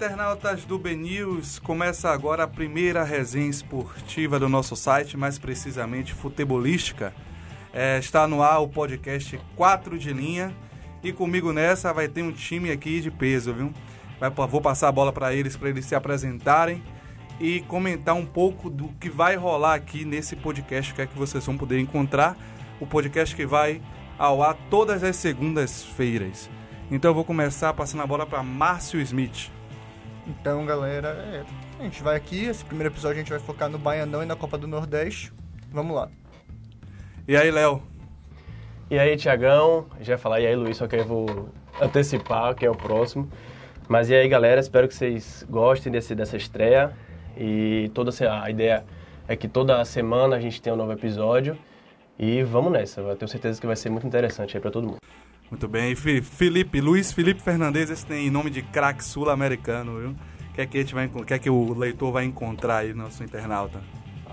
internautas do BNews, começa agora a primeira resenha esportiva do nosso site, mais precisamente futebolística. É, está no ar o podcast 4 de linha e comigo nessa vai ter um time aqui de peso, viu? Vai, vou passar a bola para eles, para eles se apresentarem e comentar um pouco do que vai rolar aqui nesse podcast, que é que vocês vão poder encontrar. O podcast que vai ao ar todas as segundas-feiras. Então eu vou começar passando a bola para Márcio Smith. Então, galera, é, a gente vai aqui, esse primeiro episódio a gente vai focar no Baianão e na Copa do Nordeste. Vamos lá. E aí, Léo? E aí, Tiagão? Já ia falar, e aí, Luiz, só que eu vou antecipar, que é o próximo. Mas e aí, galera, espero que vocês gostem desse, dessa estreia. E toda a ideia é que toda semana a gente tem um novo episódio. E vamos nessa, eu tenho certeza que vai ser muito interessante aí para todo mundo. Muito bem. E Felipe, Luiz Felipe Fernandes, esse tem nome de craque sul-americano, viu? O que é que, a gente vai, que é que o leitor vai encontrar aí no nosso internauta?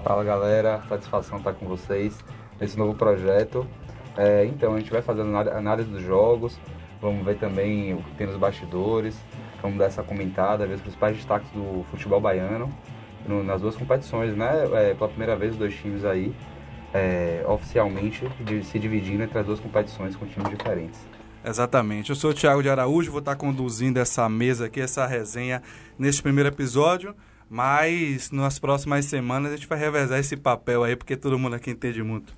Fala galera, satisfação estar com vocês nesse novo projeto. É, então, a gente vai fazendo análise dos jogos, vamos ver também o que tem nos bastidores, vamos dar essa comentada, ver os principais destaques do futebol baiano no, nas duas competições, né? É, pela primeira vez, os dois times aí é, oficialmente de, se dividindo entre as duas competições com times diferentes. Exatamente. Eu sou o Thiago de Araújo, vou estar conduzindo essa mesa aqui, essa resenha neste primeiro episódio, mas nas próximas semanas a gente vai revezar esse papel aí, porque todo mundo aqui entende muito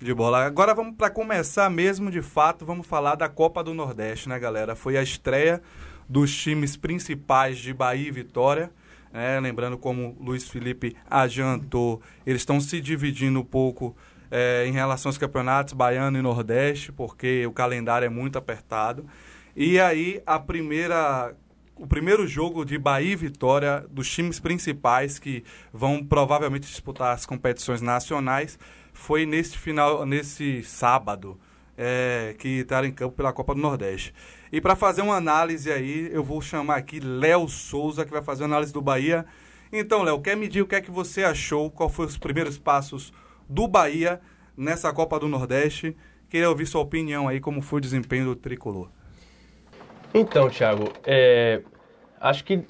de bola. Agora vamos para começar mesmo de fato, vamos falar da Copa do Nordeste, né, galera? Foi a estreia dos times principais de Bahia e Vitória. É, lembrando como Luiz Felipe adiantou, eles estão se dividindo um pouco é, em relação aos campeonatos baiano e nordeste, porque o calendário é muito apertado. E aí a primeira o primeiro jogo de Bahia e Vitória dos times principais que vão provavelmente disputar as competições nacionais foi nesse final nesse sábado é, que estará em campo pela Copa do Nordeste. E para fazer uma análise aí, eu vou chamar aqui Léo Souza, que vai fazer uma análise do Bahia. Então, Léo, quer medir o que é que você achou? Qual foram os primeiros passos do Bahia nessa Copa do Nordeste? Queria ouvir sua opinião aí, como foi o desempenho do tricolor. Então, Thiago, é, acho que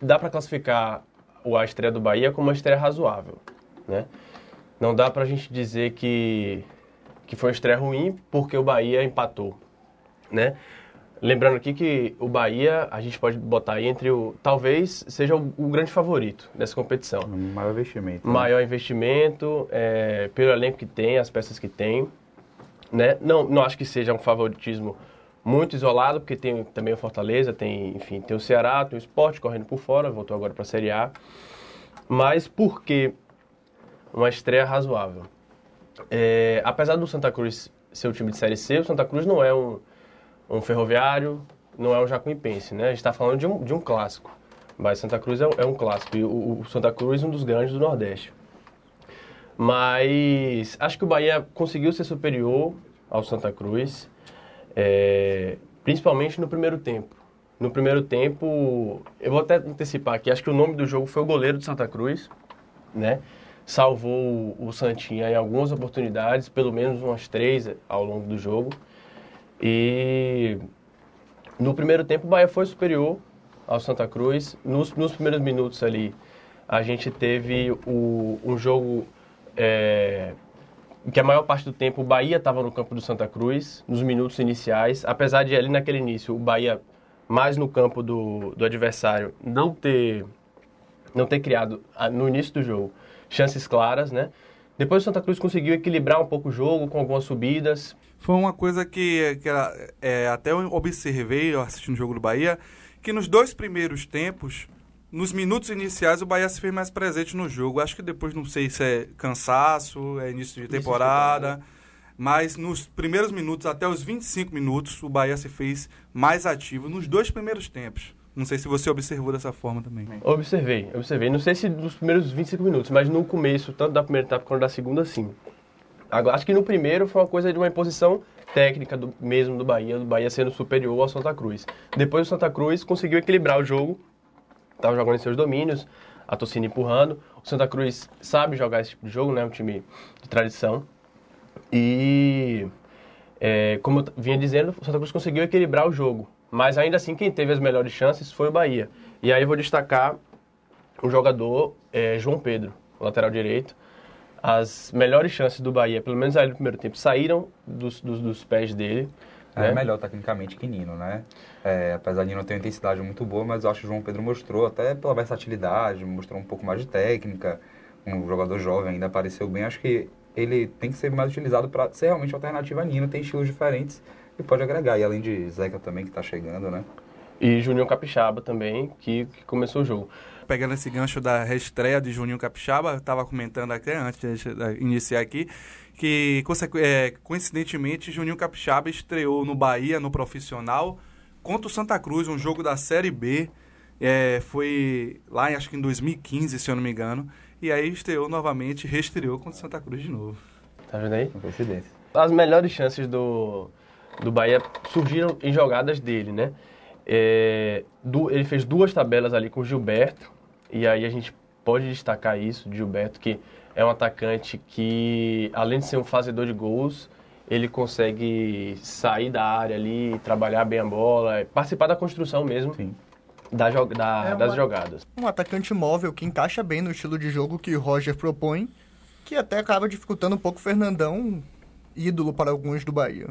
dá para classificar a estreia do Bahia como uma estreia razoável, né? Não dá para a gente dizer que, que foi uma estreia ruim porque o Bahia empatou, né? Lembrando aqui que o Bahia, a gente pode botar aí entre o. Talvez seja o, o grande favorito dessa competição. Maior investimento. Né? Maior investimento, é, pelo elenco que tem, as peças que tem. Né? Não, não acho que seja um favoritismo muito isolado, porque tem também o Fortaleza, tem, enfim, tem o Ceará, tem o Sport correndo por fora, voltou agora para a Série A. Mas por que uma estreia razoável? É, apesar do Santa Cruz ser o time de Série C, o Santa Cruz não é um um ferroviário, não é um jacuipense, né? A gente está falando de um, de um clássico. Mas Santa Cruz é, é um clássico. E o, o, Santa Cruz é um dos grandes do Nordeste. Mas acho que o Bahia conseguiu ser superior ao Santa Cruz, é, principalmente no primeiro tempo. No primeiro tempo, eu vou até antecipar aqui, acho que o nome do jogo foi o goleiro de Santa Cruz, né? Salvou o Santinha em algumas oportunidades, pelo menos umas três ao longo do jogo. E no primeiro tempo o Bahia foi superior ao Santa Cruz. Nos, nos primeiros minutos ali, a gente teve o, um jogo é, que a maior parte do tempo o Bahia estava no campo do Santa Cruz, nos minutos iniciais. Apesar de ali naquele início o Bahia mais no campo do, do adversário não ter, não ter criado no início do jogo chances claras, né? Depois o Santa Cruz conseguiu equilibrar um pouco o jogo com algumas subidas. Foi uma coisa que, que é, até eu observei assistindo o jogo do Bahia, que nos dois primeiros tempos, nos minutos iniciais, o Bahia se fez mais presente no jogo. Acho que depois, não sei se é cansaço, é início de temporada, mas nos primeiros minutos, até os 25 minutos, o Bahia se fez mais ativo nos dois primeiros tempos. Não sei se você observou dessa forma também. Observei, observei. Não sei se nos primeiros 25 minutos, mas no começo, tanto da primeira etapa quanto da segunda, sim. Agora, acho que no primeiro foi uma coisa de uma imposição técnica do, mesmo do Bahia, do Bahia sendo superior ao Santa Cruz. Depois o Santa Cruz conseguiu equilibrar o jogo, estava jogando em seus domínios, a torcida empurrando. O Santa Cruz sabe jogar esse tipo de jogo, né? Um time de tradição. E, é, como eu vinha dizendo, o Santa Cruz conseguiu equilibrar o jogo. Mas ainda assim, quem teve as melhores chances foi o Bahia. E aí eu vou destacar o jogador é, João Pedro, lateral direito. As melhores chances do Bahia, pelo menos aí no primeiro tempo, saíram dos, dos, dos pés dele. É né? melhor tecnicamente que Nino, né? É, apesar de Nino ter uma intensidade muito boa, mas eu acho que o João Pedro mostrou, até pela versatilidade, mostrou um pouco mais de técnica. Um jogador jovem ainda apareceu bem. Acho que ele tem que ser mais utilizado para ser realmente alternativa a Nino. Tem estilos diferentes e pode agregar. E além de Zeca também, que está chegando, né? E Juninho Capixaba também, que, que começou o jogo. Pegando esse gancho da reestreia de Juninho Capixaba, eu estava comentando até antes de iniciar aqui, que é, coincidentemente Juninho Capixaba estreou no Bahia, no profissional, contra o Santa Cruz, um jogo da Série B. É, foi lá, acho que em 2015, se eu não me engano. E aí estreou novamente, reestreou contra o Santa Cruz de novo. Tá vendo aí? Coincidência. As melhores chances do, do Bahia surgiram em jogadas dele, né? É, do, ele fez duas tabelas ali com o Gilberto, e aí a gente pode destacar isso de Gilberto, que é um atacante que, além de ser um fazedor de gols, ele consegue sair da área ali, trabalhar bem a bola, participar da construção mesmo Sim. da, da, É das uma- jogadas. Um atacante móvel que encaixa bem no estilo de jogo que o Roger propõe, que até acaba dificultando um pouco o Fernandão, ídolo para alguns do Bahia.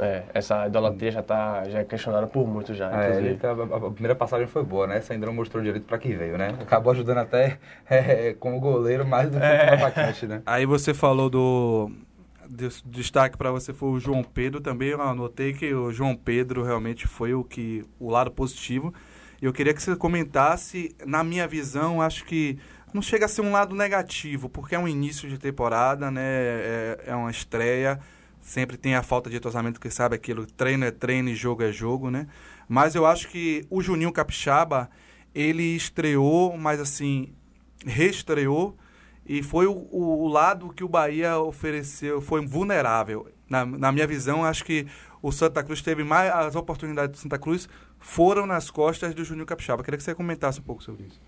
É, essa idolatria já, tá, já é questionada por muitos já, É, inclusive. ele tá- a, a primeira passagem foi boa, né? Essa ainda não mostrou direito para que veio, né? Acabou ajudando até é, como goleiro mais do que É. como atacante, né? Aí você falou do. des- Destaque para você foi o João Pedro também. Eu anotei que o João Pedro realmente foi o que o lado positivo. E eu queria que você comentasse, na minha visão, acho que não chega a ser um lado negativo, porque é um início de temporada, né? É, é uma estreia. Sempre tem a falta de entrosamento, que sabe aquilo, treino é treino e jogo é jogo, né? Mas eu acho que o Juninho Capixaba, ele estreou, mas assim, reestreou e foi o, o- o lado que o Bahia ofereceu, foi vulnerável. Na, na minha visão, acho que o Santa Cruz teve mais. As oportunidades do Santa Cruz foram nas costas do Juninho Capixaba. Queria que você comentasse um pouco sobre isso.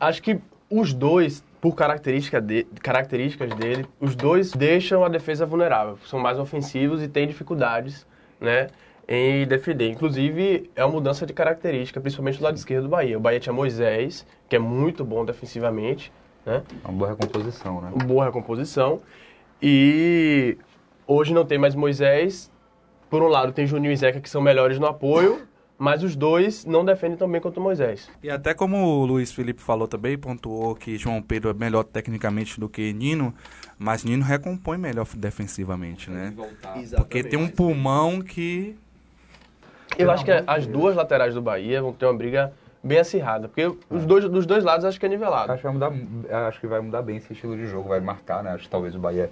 Acho que os dois, por característica de- características dele, os dois deixam a defesa vulnerável. São mais ofensivos e têm dificuldades, né, em defender. Inclusive, é uma mudança de característica, principalmente do lado esquerdo do Bahia. O Bahia tinha Moisés, que é muito bom defensivamente, né, Uma boa recomposição, né? boa recomposição. E hoje não tem mais Moisés. Por um lado, tem Juninho e Zeca, que são melhores no apoio, mas os dois não defendem tão bem quanto o Moisés. E até como o Luiz Felipe falou também, pontuou que João Pedro é melhor tecnicamente do que Nino, mas Nino recompõe melhor defensivamente, né? Porque tem um pulmão que. Eu acho que as duas laterais do Bahia vão ter uma briga bem acirrada, porque os dois, dos dois lados acho que é nivelado. Acho que, vai mudar, acho que vai mudar bem esse estilo de jogo, vai marcar, né? Acho que talvez o Bahia,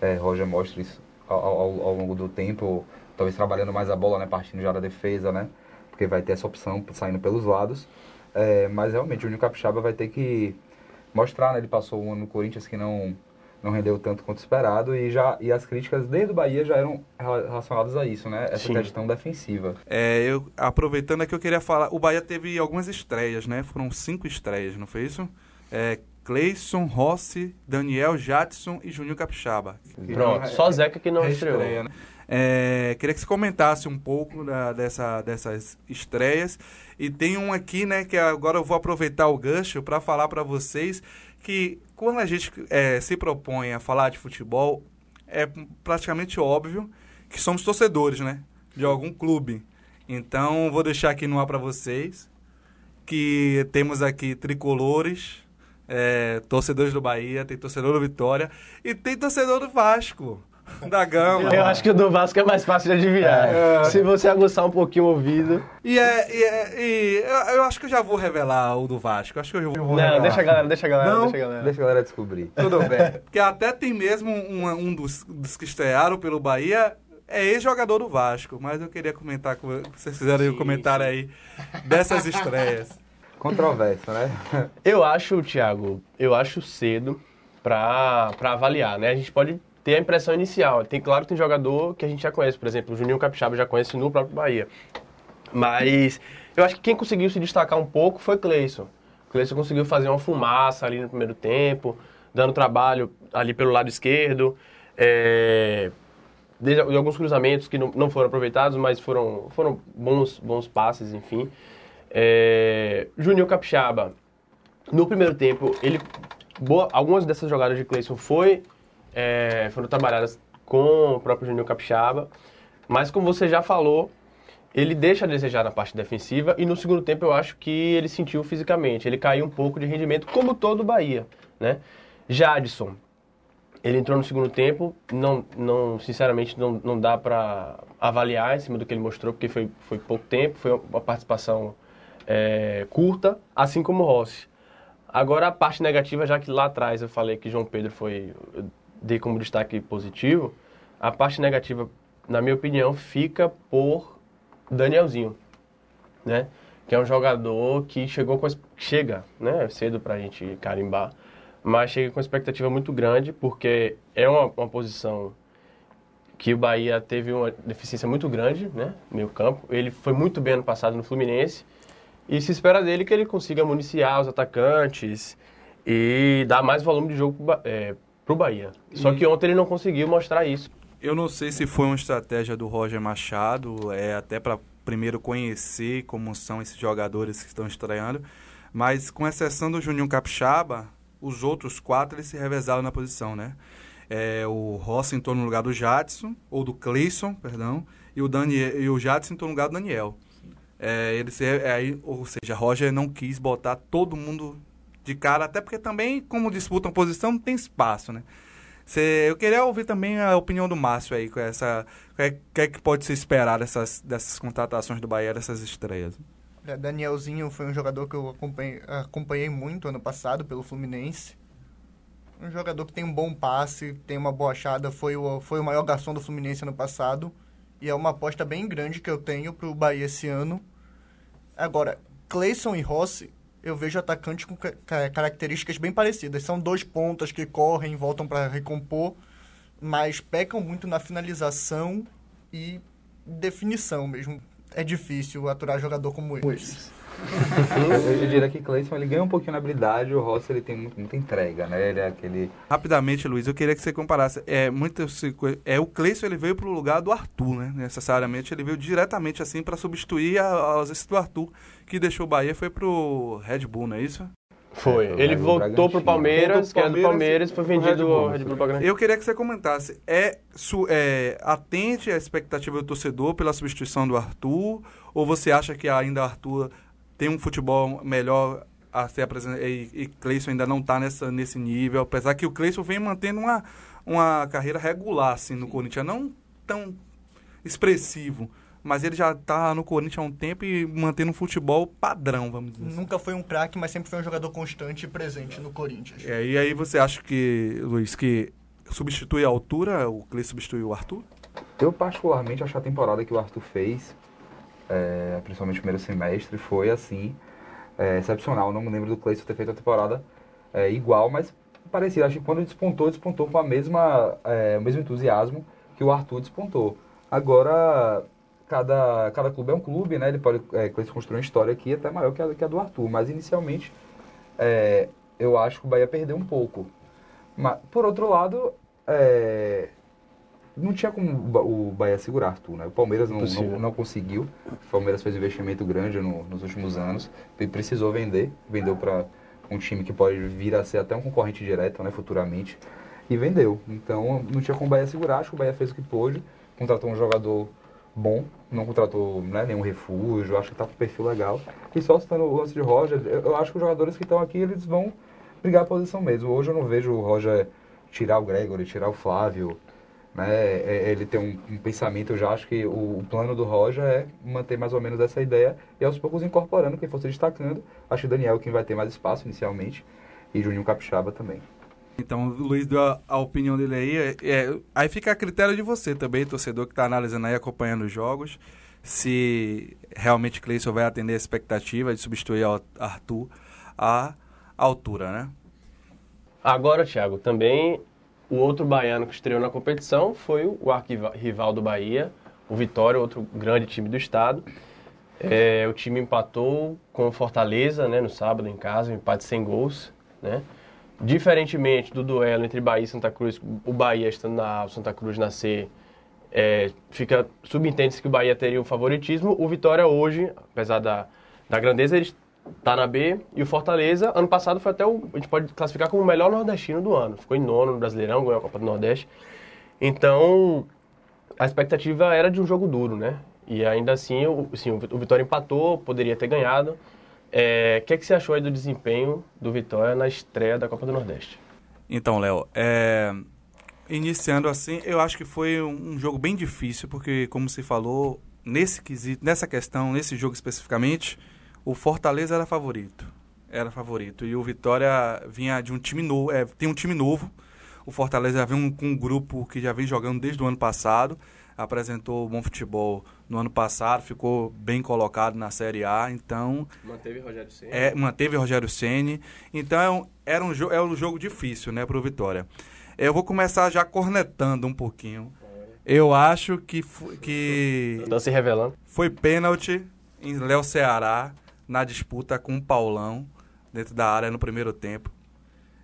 é, Roger mostre isso ao, ao, ao longo do tempo, talvez trabalhando mais a bola, né? Partindo já da defesa, né? Porque vai ter essa opção saindo pelos lados. É, mas realmente o Juninho Capixaba vai ter que mostrar, né? Ele passou um ano no Corinthians que não, não rendeu tanto quanto esperado e, já, e as críticas desde o Bahia já eram rela- relacionadas a isso, né? Essa Sim. questão defensiva. É, eu, aproveitando aqui, eu queria falar. O Bahia teve algumas estreias, né? Foram cinco estreias, não foi isso? É, Cleison, Rossi, Daniel, Jadson e Juninho Capixaba. Pronto, só Zeca que não estreou. Né? É, queria que você comentasse um pouco da- dessa, dessas estreias. E tem um aqui, né, que agora eu vou aproveitar o gancho para falar para vocês que quando a gente é, se propõe a falar de futebol, é praticamente óbvio que somos torcedores, né, de algum clube. Então, vou deixar aqui no ar para vocês que temos aqui tricolores, é, torcedores do Bahia, tem torcedor do Vitória e tem torcedor do Vasco, da Gama. Eu acho que o do Vasco é mais fácil de adivinhar. Se você aguçar um pouquinho o ouvido. E, é, e, é- e eu, eu acho que eu já vou revelar o do Vasco. Acho que eu já vou. Não, deixa a galera, deixa a galera, Não? deixa a galera. Deixa a galera descobrir. Tudo bem. Porque até tem mesmo um, um dos, dos que estrearam pelo Bahia, é ex-jogador do Vasco. Mas eu queria comentar com vocês fizerem um comentário aí dessas estreias. Controverso, né? Eu acho, Thiago, eu acho cedo pra, pra avaliar, né? A gente pode ter a impressão inicial. Tem, claro que tem jogador que a gente já conhece, por exemplo, o Juninho Capixaba já conhece no próprio Bahia. Mas eu acho que quem conseguiu se destacar um pouco foi Cleison. Cleison conseguiu fazer uma fumaça ali no primeiro tempo, dando trabalho ali pelo lado esquerdo. É, de, de alguns cruzamentos que não, não foram aproveitados, mas foram, foram bons, bons passes, enfim. É, Juninho Capixaba, no primeiro tempo, ele boa, algumas dessas jogadas de Cleison foi, é, foram trabalhadas com o próprio Juninho Capixaba, mas como você já falou, ele deixa a desejar na parte defensiva e no segundo tempo eu acho que ele sentiu fisicamente, ele caiu um pouco de rendimento, como todo o Bahia, né? Jadson, ele entrou no segundo tempo, não, não sinceramente não, não dá para avaliar em cima do que ele mostrou, porque foi, foi pouco tempo, foi uma participação é, curta, assim como o Rossi. Agora a parte negativa, já que lá atrás eu falei que João Pedro foi, dei como destaque positivo, a parte negativa, na minha opinião, fica por Danielzinho, né? Que é um jogador que chegou com chega, né? Cedo pra gente carimbar, mas chega com expectativa muito grande porque é uma, uma posição que o Bahia teve uma deficiência muito grande, né? Meio campo. Ele foi muito bem ano passado no Fluminense e se espera dele que ele consiga municiar os atacantes e dar mais volume de jogo para é, o Bahia. Só que ontem ele não conseguiu mostrar isso. Eu não sei se foi uma estratégia do Roger Machado, é até para primeiro conhecer como são esses jogadores que estão estreando, mas com exceção do Juninho Capixaba, os outros quatro eles se revezaram na posição, né? É, o Rossi entrou no lugar do Jadson, ou do Cleison, perdão, e o, Daniel, e o Jadson entrou no lugar do Daniel. É, ele se, é, ou seja, Roger não quis botar todo mundo de cara, até porque também, como disputam posição, não tem espaço, né? Cê, eu queria ouvir também a opinião do Márcio aí, com essa. O que, que, é que pode se esperar dessas, dessas contratações do Bahia, dessas estreias? É, Danielzinho foi um jogador que eu acompanhei, acompanhei muito ano passado pelo Fluminense. Um jogador que tem um bom passe, tem uma boa achada, foi o, foi o maior garçom do Fluminense ano passado. E é uma aposta bem grande que eu tenho para o Bahia esse ano. Agora, Cleison e Rossi eu vejo atacantes com características bem parecidas. São dois pontas que correm, voltam para recompor, mas pecam muito na finalização e definição mesmo. É difícil aturar jogador como eles eu, eu, diria que Cleison ele ganha um pouquinho na habilidade, o Rossi ele tem muito, muita entrega, né? Ele é aquele. Rapidamente, Luiz, eu queria que você comparasse. É, muito, é, o Cleison ele veio pro lugar do Arthur, né? Necessariamente, ele veio diretamente assim para substituir a, a ausência do Arthur, que deixou o Bahia foi pro Red Bull, não é isso? Foi. É, ele voltou pro Palmeiras, que era do Palmeiras, foi vendido ao Red Bull Eu queria que você comentasse. É, su, é atente à expectativa do torcedor pela substituição do Arthur? Ou você acha que ainda o Arthur tem um futebol melhor a ser apresentado e, e Cleison ainda não está nesse nível, apesar que o Cleison vem mantendo uma, uma carreira regular assim, no Corinthians, não tão expressivo, mas ele já está no Corinthians há um tempo e mantendo um futebol padrão, vamos dizer assim. Nunca foi um craque, mas sempre foi um jogador constante e presente no Corinthians. É, e aí você acha que, Luiz, que substitui a altura, o Cleison substituiu o Arthur? Eu particularmente acho a temporada que o Arthur fez é, principalmente no primeiro semestre, foi assim, é, excepcional. Não me lembro do Cleison ter feito a temporada é, igual, mas parecido. Acho que quando despontou, despontou com a mesma, é, o mesmo entusiasmo que o Arthur despontou. Agora, cada, cada clube é um clube, né? Ele pode é, construir uma história aqui até maior que a, que a do Arthur, mas inicialmente é, eu acho que o Bahia perdeu um pouco. Mas, por outro lado, é, não tinha como o Bahia segurar, Arthur, né? O Palmeiras não, não, não, conseguiu. O Palmeiras fez um investimento grande no, nos últimos anos e precisou vender. Vendeu para um time que pode vir a ser até um concorrente direto, né? Futuramente. E vendeu. Então não tinha como o Bahia segurar. Acho que o Bahia fez o que pôde. Contratou um jogador bom. Não contratou né, nenhum refúgio. Acho que tá com perfil legal. E só citando o lance de Roger, eu, acho que os jogadores que estão aqui, eles vão brigar a posição mesmo. Hoje eu não vejo o Roger tirar o Gregory, tirar o Flávio né, é, é, ele tem um, um, pensamento, eu já acho que o, o, plano do Roger é manter mais ou menos essa ideia e aos poucos incorporando quem fosse destacando. Acho que o Daniel quem vai ter mais espaço inicialmente e Juninho Capixaba também. Então, o Luiz deu a, a opinião dele aí. É, é, aí fica a critério de você também, torcedor que está analisando aí, acompanhando os jogos, se realmente Cleison vai atender a expectativa de substituir o Arthur à altura, né? Agora, Thiago, também o outro baiano que estreou na competição foi o arquival do Bahia, o Vitória, outro grande time do estado. É, o time empatou com o Fortaleza né, no sábado em casa, um empate sem gols. Né? Diferentemente do duelo entre Bahia e Santa Cruz, o Bahia estando na o Santa Cruz na C, é, fica subentende-se que o Bahia teria o favoritismo. O Vitória hoje, apesar da, da grandeza, ele tá na B. E o Fortaleza, ano passado, foi até o. A gente pode classificar como o melhor nordestino do ano. Ficou em nono no Brasileirão, ganhou a Copa do Nordeste. Então, a expectativa era de um jogo duro, né? E ainda assim, o, assim, o Vitória empatou, poderia ter ganhado. O é, que, é que você achou aí do desempenho do Vitória na estreia da Copa do Nordeste? Então, Léo, é, iniciando assim, eu acho que foi um jogo bem difícil, porque, como se falou, nesse quesito, nessa questão, nesse jogo especificamente, o Fortaleza era favorito. Era favorito. E o Vitória vinha de um time novo, é, tem um time novo. O Fortaleza vem um, com um grupo que já vem jogando desde o ano passado. Apresentou bom futebol no ano passado, ficou bem colocado na Série A, então... Manteve Rogério Ceni. É, manteve Rogério Ceni. Então, era um, é um jogo difícil, né, para o Vitória. Eu vou começar já cornetando um pouquinho. Eu acho que... que Estão se revelando. Foi pênalti em Léo Ceará na disputa com o Paulão dentro da área no primeiro tempo.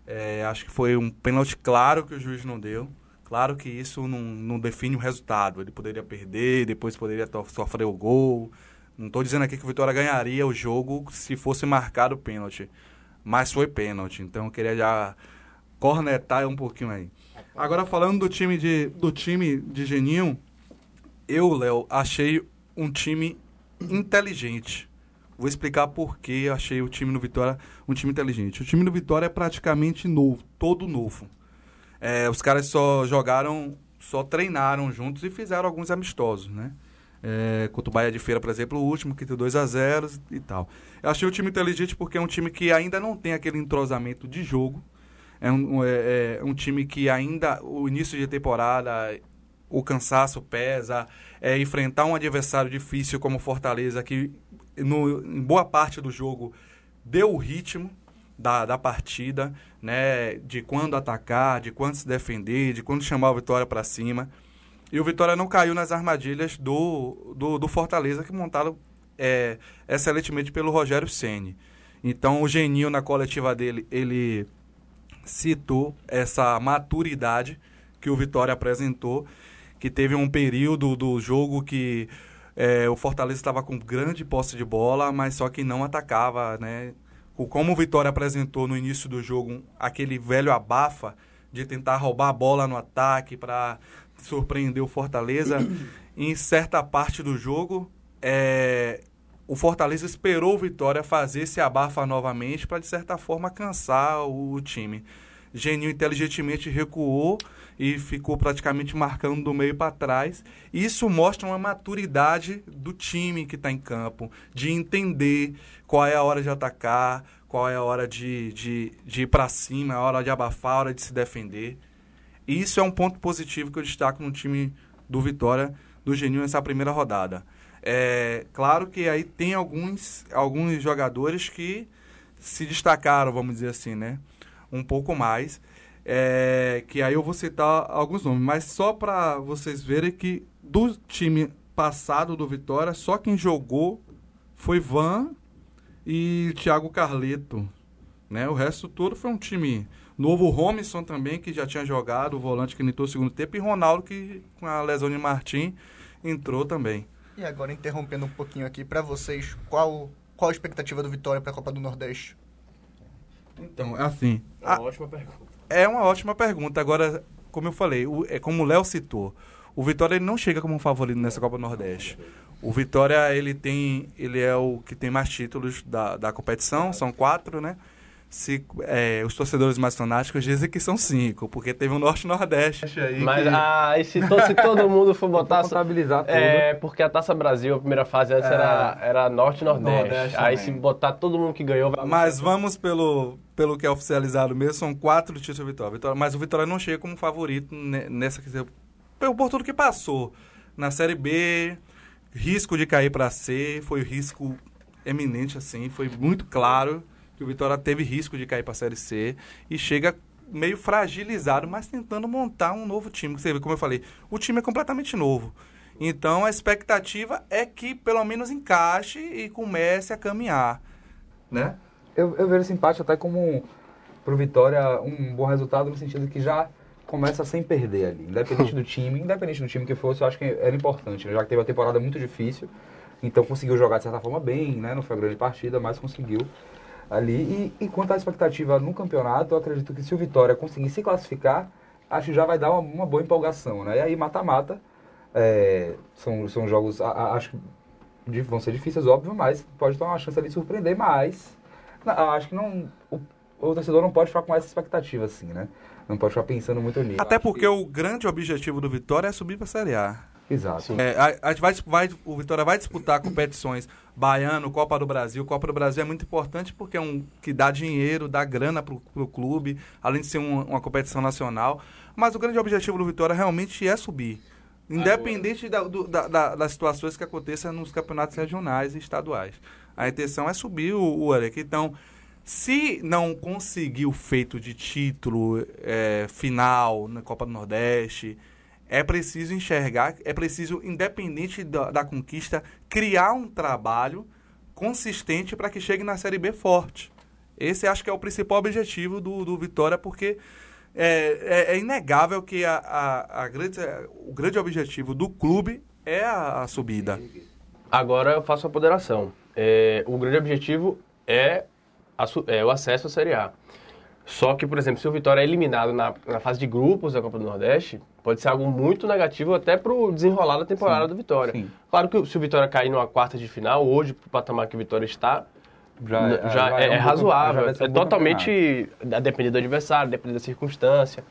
É, acho que foi um pênalti claro que o juiz não deu. Claro que isso não, não define o resultado. Ele poderia perder, depois poderia sofrer o gol. Não estou dizendo aqui que o Vitória ganharia o jogo se fosse marcado o pênalti. Mas foi pênalti. Então eu queria já cornetar um pouquinho aí. Agora falando do time de, do time de Geninho, eu, Léo, achei um time inteligente. Vou explicar por que achei o time do Vitória um time inteligente. O time do Vitória é praticamente novo, todo novo. É, os caras só jogaram, só treinaram juntos e fizeram alguns amistosos, né? É, contra o Bahia de Feira, por exemplo, o último, que deu 2 a 0 e tal. Eu achei o time inteligente porque é um time que ainda não tem aquele entrosamento de jogo. É um, é, é um time que ainda, o início de temporada, o cansaço pesa. É, enfrentar um adversário difícil como Fortaleza, que no, em boa parte do jogo deu o ritmo da, da partida, né? De quando atacar, de quando se defender, de quando chamar o Vitória para cima. E o Vitória não caiu nas armadilhas do, do, do Fortaleza, que montaram é, excelentemente pelo Rogério Ceni. Então, o Geninho, na coletiva dele, ele citou essa maturidade que o Vitória apresentou, que teve um período do jogo que é, o Fortaleza estava com grande posse de bola, mas só que não atacava, né? Como o Vitória apresentou no início do jogo aquele velho abafa de tentar roubar a bola no ataque para surpreender o Fortaleza, em certa parte do jogo, é, o Fortaleza esperou o Vitória fazer esse abafa novamente para, de certa forma, cansar o, o time. Geninho inteligentemente recuou e ficou praticamente marcando do meio para trás. Isso mostra uma maturidade do time que está em campo, de entender qual é a hora de atacar, qual é a hora de, de, de ir para cima, a hora de abafar, a hora de se defender. Isso é um ponto positivo que eu destaco no time do Vitória, do Geninho, nessa primeira rodada. É claro que aí tem alguns, alguns jogadores que se destacaram, vamos dizer assim, né? Um pouco mais. É, que aí eu vou citar alguns nomes, mas só para vocês verem que do time passado do Vitória, só quem jogou foi Van e Thiago Carleto. Né? O resto todo foi um time novo. Romisson também, que já tinha jogado, o volante que entrou no segundo tempo, e Ronaldo, que com a lesão de Martim, entrou também. E agora, interrompendo um pouquinho aqui, para vocês, qual, qual a expectativa do Vitória para a Copa do Nordeste? Então, é assim. É uma a... ótima pergunta. É uma ótima pergunta. Agora, como eu falei, o, é como o Léo citou, o Vitória ele não chega como um favorito nessa Copa Nordeste. O Vitória ele tem, ele é o que tem mais títulos da, da competição, são quatro, né? Se, é, os torcedores mais fanáticos dizem que são cinco, porque teve um Norte-Nordeste aí. Mas que... ah, e se, to, se todo mundo for botar. contabilizar tudo. É, porque a Taça Brasil, a primeira fase antes é, era, era Norte-Nordeste. Aí se botar todo mundo que ganhou. Vai... Mas vamos pelo, pelo que é oficializado mesmo, são quatro títulos do Vitória. Vitória. Mas o Vitória não chega como favorito nessa. Por tudo que passou. Na Série B, risco de cair para C, foi risco eminente, assim, foi muito claro que o Vitória teve risco de cair para a Série C e chega meio fragilizado, mas tentando montar um novo time. Você vê, como eu falei, o time é completamente novo. Então a expectativa é que pelo menos encaixe e comece a caminhar, né? Eu, eu vejo esse empate até como para o Vitória um bom resultado no sentido que já começa sem perder ali, independente do time, independente do time que fosse, eu acho que era importante, né? já que teve uma temporada muito difícil Então conseguiu jogar de certa forma bem, né? Não foi uma grande partida, mas conseguiu ali. E, e quanto à expectativa no campeonato, eu acredito que se o Vitória conseguir se classificar, acho que já vai dar uma, uma boa empolgação, né? E aí mata-mata, é, são, são jogos, a, a, acho que vão ser difíceis, óbvio, mas pode ter uma chance ali de surpreender, mas acho que não, o, o torcedor não pode ficar com essa expectativa assim, né? Não pode ficar pensando muito nisso. Até porque que... o grande objetivo do Vitória é subir para a Série A. Exato. É, a, a vai, vai, o Vitória vai disputar competições baiano, Copa do Brasil. Copa do Brasil é muito importante porque é um que dá dinheiro, dá grana para o clube, além de ser um, uma competição nacional. Mas o grande objetivo do Vitória realmente é subir. Independente da, do, da, da, das situações que aconteçam nos campeonatos regionais e estaduais. A intenção é subir o, o. Então, se não conseguir o feito de título é, final na Copa do Nordeste, é preciso enxergar, é preciso, independente da, da conquista, criar um trabalho consistente para que chegue na Série B forte. Esse acho que é o principal objetivo do, do Vitória, porque é, é, é inegável que a, a, a, grande, o grande objetivo do clube é a, a subida. Agora eu faço a ponderação. É, o grande objetivo é, é o acesso à Série A. Só que, por exemplo, se o Vitória é eliminado na, na fase de grupos da Copa do Nordeste, pode ser algo muito negativo até para o desenrolar da temporada sim, do Vitória. Sim. Claro que se o Vitória cair numa quarta de final, hoje, para o patamar que o Vitória está, já, já, já é, é, é razoável. é um totalmente a depender do adversário, depender da circunstância.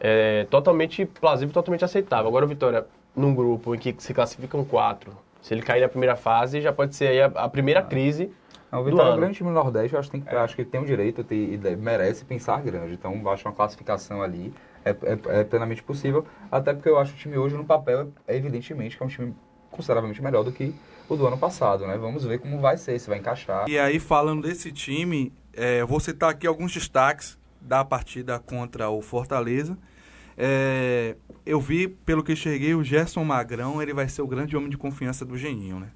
É totalmente plausível, totalmente aceitável. Agora o Vitória, num grupo em que se classificam quatro, se ele cair na primeira fase, já pode ser aí a, a primeira ah. crise o Vitória é um grande time do Nordeste, eu acho que, tem, é. acho que tem o direito e merece pensar grande. Então, acho uma classificação ali é, é, é, plenamente possível. Até porque eu acho que o time hoje, no papel, é evidentemente que é um time consideravelmente melhor do que o do ano passado, né? Vamos ver como vai ser, se vai encaixar. E aí, falando desse time, é, vou citar aqui alguns destaques da partida contra o Fortaleza. É, eu vi, pelo que enxerguei, o Gerson Magrão, ele vai ser o grande homem de confiança do Geninho, né?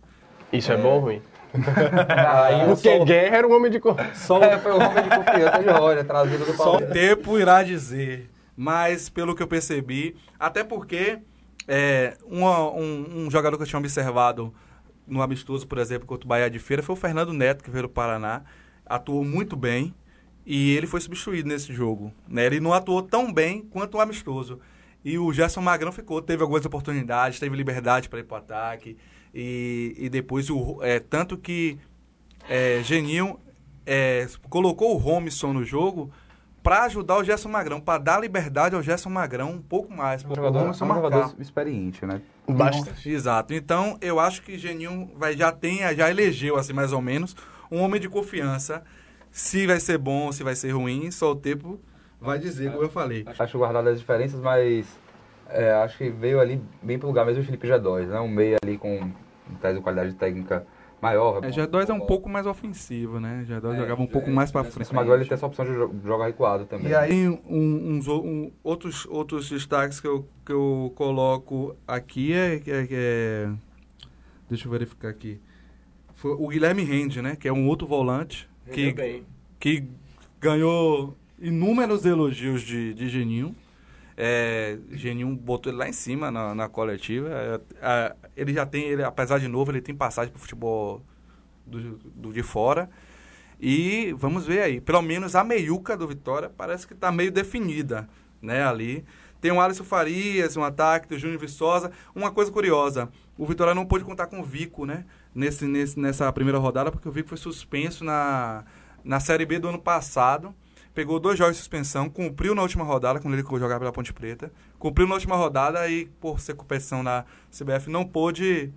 Isso é, bom ou ruim? Aí, Porque só... Guerra era um homem de confiança. É, foi um homem de confiança de Roger, trazido do Só o tempo irá dizer. Mas, pelo que eu percebi, até porque é, uma, um, um, jogador que eu tinha observado no amistoso, por exemplo, contra o Bahia de Feira, foi o Fernando Neto, que veio do Paraná. Atuou muito bem e ele foi substituído nesse jogo. Né? Ele não atuou tão bem quanto o amistoso. E o Gerson Magrão ficou, teve algumas oportunidades, teve liberdade para ir para o ataque. E, e depois, o, é, tanto que é, Geninho é, colocou o Romisson no jogo para ajudar o Gerson Magrão, para dar liberdade ao Gerson Magrão um pouco mais. Um jogador, um jogador experiente, né? Bastante. Exato. Então, eu acho que Geninho vai, já tem, já elegeu, assim, mais ou menos, um homem de confiança. Se vai ser bom, se vai ser ruim, só o tempo vai dizer, como eu falei. Acho guardado as diferenças, mas é, acho que veio ali bem pro lugar mesmo o Felipe G2, né? Um meio ali com tese de qualidade técnica maior. É, G2 é um pouco mais ofensivo, né? G2 é, jogava um pouco é, mais para frente. Mas agora ele tem essa opção de jogar recuado também. E aí, um, uns um, outros, outros destaques que eu, que eu coloco aqui é, é, é Deixa eu verificar aqui. Foi o Guilherme Rende, né? Que é um outro volante que, que ganhou inúmeros elogios de, de Geninho. É, Geninho botou ele lá em cima na, na coletiva. É, ele já tem, ele, apesar de novo, ele tem passagem para o futebol do, do, de fora. E vamos ver aí. Pelo menos a meiuca do Vitória parece que está meio definida né, ali. Tem o Alisson Farias, um ataque do Júnior Viçosa. Uma coisa curiosa, o Vitória não pôde contar com o Vico, né? Nesse, nesse, nessa primeira rodada, porque o Vico foi suspenso na, na Série B do ano passado pegou dois jogos de suspensão, cumpriu na última rodada, quando ele jogava pela Ponte Preta, cumpriu na última rodada e, por ser competição na CBF, não pôde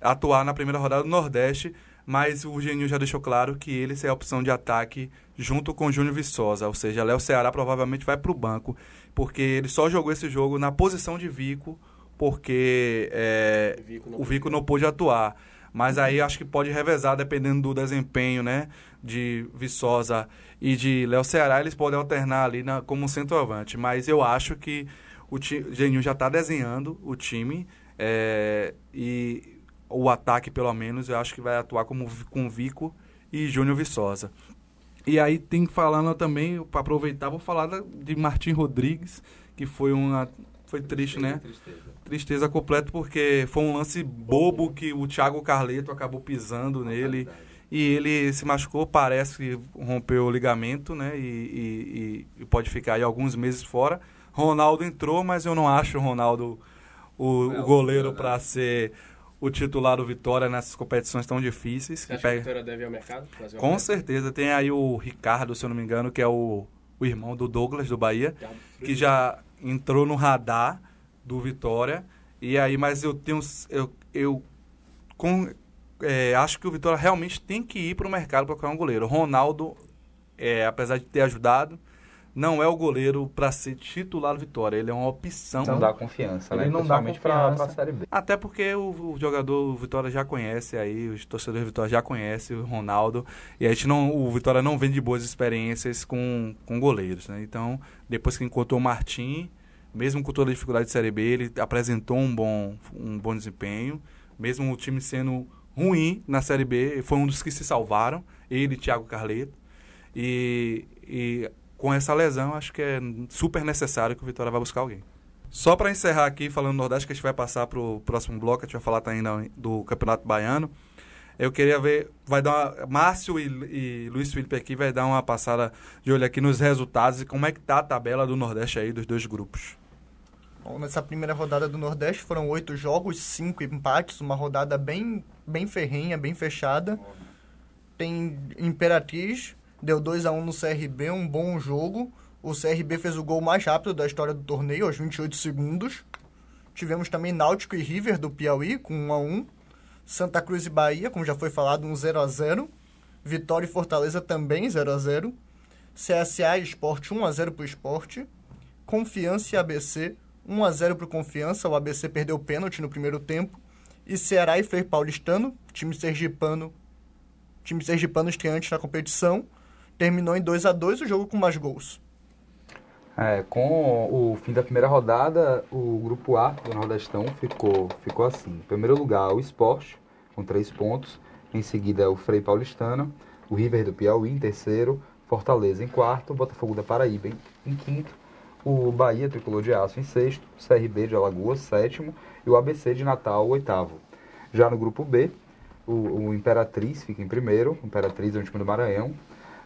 atuar na primeira rodada do Nordeste, mas o Geninho já deixou claro que ele é a opção de ataque junto com o Júnior Viçosa, ou seja, Léo Ceará provavelmente vai para o banco, porque ele só jogou esse jogo na posição de Vico, porque é, Vico o Vico não pôde atuar. Mas aí acho que pode revezar, dependendo do desempenho, né? De Viçosa e de Léo Ceará, eles podem alternar ali na, como centroavante. Mas eu acho que o Geninho já está desenhando o time é, e o ataque, pelo menos, eu acho que vai atuar como com Vico e Júnior Viçosa. E aí tem falando também, para aproveitar, vou falar de Martim Rodrigues, que foi uma Foi triste, né? Tristeza. Tristeza completa porque foi um lance bobo que o Thiago Carleto acabou pisando nele e ele se machucou, parece que rompeu o ligamento, né? E, e- e- pode ficar aí alguns meses fora. Ronaldo entrou, mas eu não acho o Ronaldo o, É, o o goleiro para ser o titular do Vitória nessas competições tão difíceis. Você que acha que a pega- Vitória deve ir ao mercado? Com oferta? certeza. Tem aí o Ricardo, se eu não me engano, que é o, o irmão do Douglas, do Bahia que Freire. já entrou no radar do Vitória. E aí, mas eu tenho. Eu, eu com, é, acho que o Vitória realmente tem que ir para o mercado procurar um goleiro. Ronaldo, é, apesar de ter ajudado, não é o goleiro para ser titular do Vitória. Ele é uma opção. Não dá confiança, né? Ele não dá confiança. pra Série B. Até porque o, o jogador o Vitória já conhece aí, os torcedores do Vitória já conhecem o Ronaldo. E a gente não, o Vitória não vem de boas experiências com, com goleiros, né? Então, depois que encontrou o Martim, mesmo com toda a dificuldade de Série B, ele apresentou um bom, um bom desempenho. Mesmo o time sendo ruim na Série B, foi um dos que se salvaram, ele e Thiago Carleto. E, e com essa lesão, acho que é super necessário que o Vitória vá buscar alguém. Só para encerrar aqui, falando do Nordeste, que a gente vai passar para o próximo bloco, a gente vai falar também da- do Campeonato Baiano. Eu queria ver, vai dar uma, Márcio e, e Luiz Felipe aqui vai dar uma passada de olho aqui nos resultados e como é que tá a tabela do Nordeste aí dos dois grupos. Bom, nessa primeira rodada do Nordeste foram oito jogos, cinco empates, uma rodada bem, bem ferrenha, bem fechada. Tem Imperatriz, deu 2 a 1 no CRB, um bom jogo. O CRB fez o gol mais rápido da história do torneio, aos 28 segundos. Tivemos também Náutico e River do Piauí, com 1 a 1 Santa Cruz e Bahia, como já foi falado, um 0 a 0 Vitória e Fortaleza também 0 a 0 CSA e Sport 1 a 0 para o Sport. Confiança e ABC 1 a 0 para o Confiança. O ABC perdeu o pênalti no primeiro tempo. E Ceará e Frei Paulistano, time sergipano, time sergipano estreante na competição, terminou em 2 a 2 o jogo com mais gols. É, com o fim da primeira rodada, o grupo A do Nordestão ficou, ficou assim. Em primeiro lugar, o Sport, com três pontos. Em seguida, o Frei Paulistano, o River do Piauí em terceiro, Fortaleza em quarto, Botafogo da Paraíba em, em quinto, o Bahia Tricolor de Aço em sexto, o CRB de Alagoas sétimo e o ABC de Natal oitavo. Já no grupo B, o, o Imperatriz fica em primeiro, o Imperatriz é um time do Maranhão,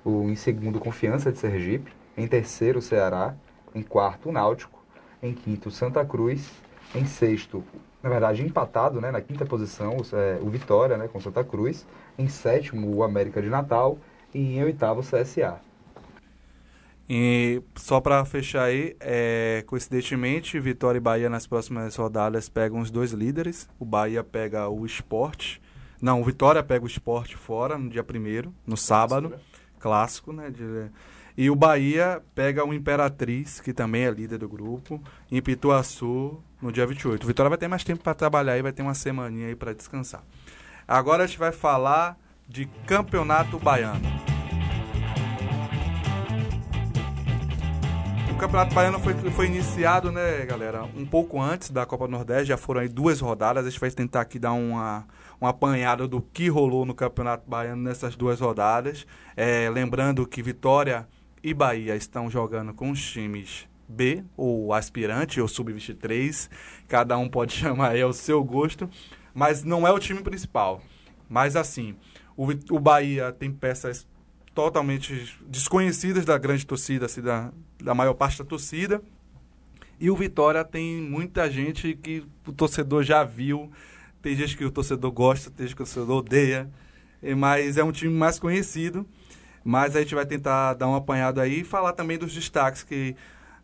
o, em segundo, Confiança de Sergipe, em terceiro, o Ceará, em quarto, o Náutico, em quinto, o Santa Cruz, em sexto, na verdade, empatado, né, na quinta posição, o, é, o Vitória, né, com Santa Cruz, em sétimo, o América de Natal e em oitavo, o CSA. E só para fechar aí, é, coincidentemente, Vitória e Bahia nas próximas rodadas pegam os dois líderes. O Bahia pega o Esporte. Não, o Vitória pega o Esporte fora no dia 1 no sábado. né? Clássico, né? e o Bahia pega o Imperatriz, que também é líder do grupo, em Pituaçu no dia 28. O Vitória vai ter mais tempo para trabalhar e vai ter uma semaninha aí para descansar. Agora a gente vai falar de Campeonato Baiano. Campeonato Baiano foi, foi iniciado, né, galera, um pouco antes da Copa do Nordeste, já foram aí duas rodadas. A gente vai tentar aqui dar uma, uma apanhada do que rolou no Campeonato Baiano nessas duas rodadas. É, lembrando que Vitória e Bahia estão jogando com os times B, ou aspirante, ou sub-23. Cada um pode chamar aí ao seu gosto, mas não é o time principal. Mas assim, o, o Bahia tem peças totalmente desconhecidas da grande torcida, assim, da, da maior parte da torcida. E o Vitória tem muita gente que o torcedor já viu. Tem gente que o torcedor gosta, tem gente que o torcedor odeia. Mas é um time mais conhecido. Mas a gente vai tentar dar um apanhado aí e falar também dos destaques que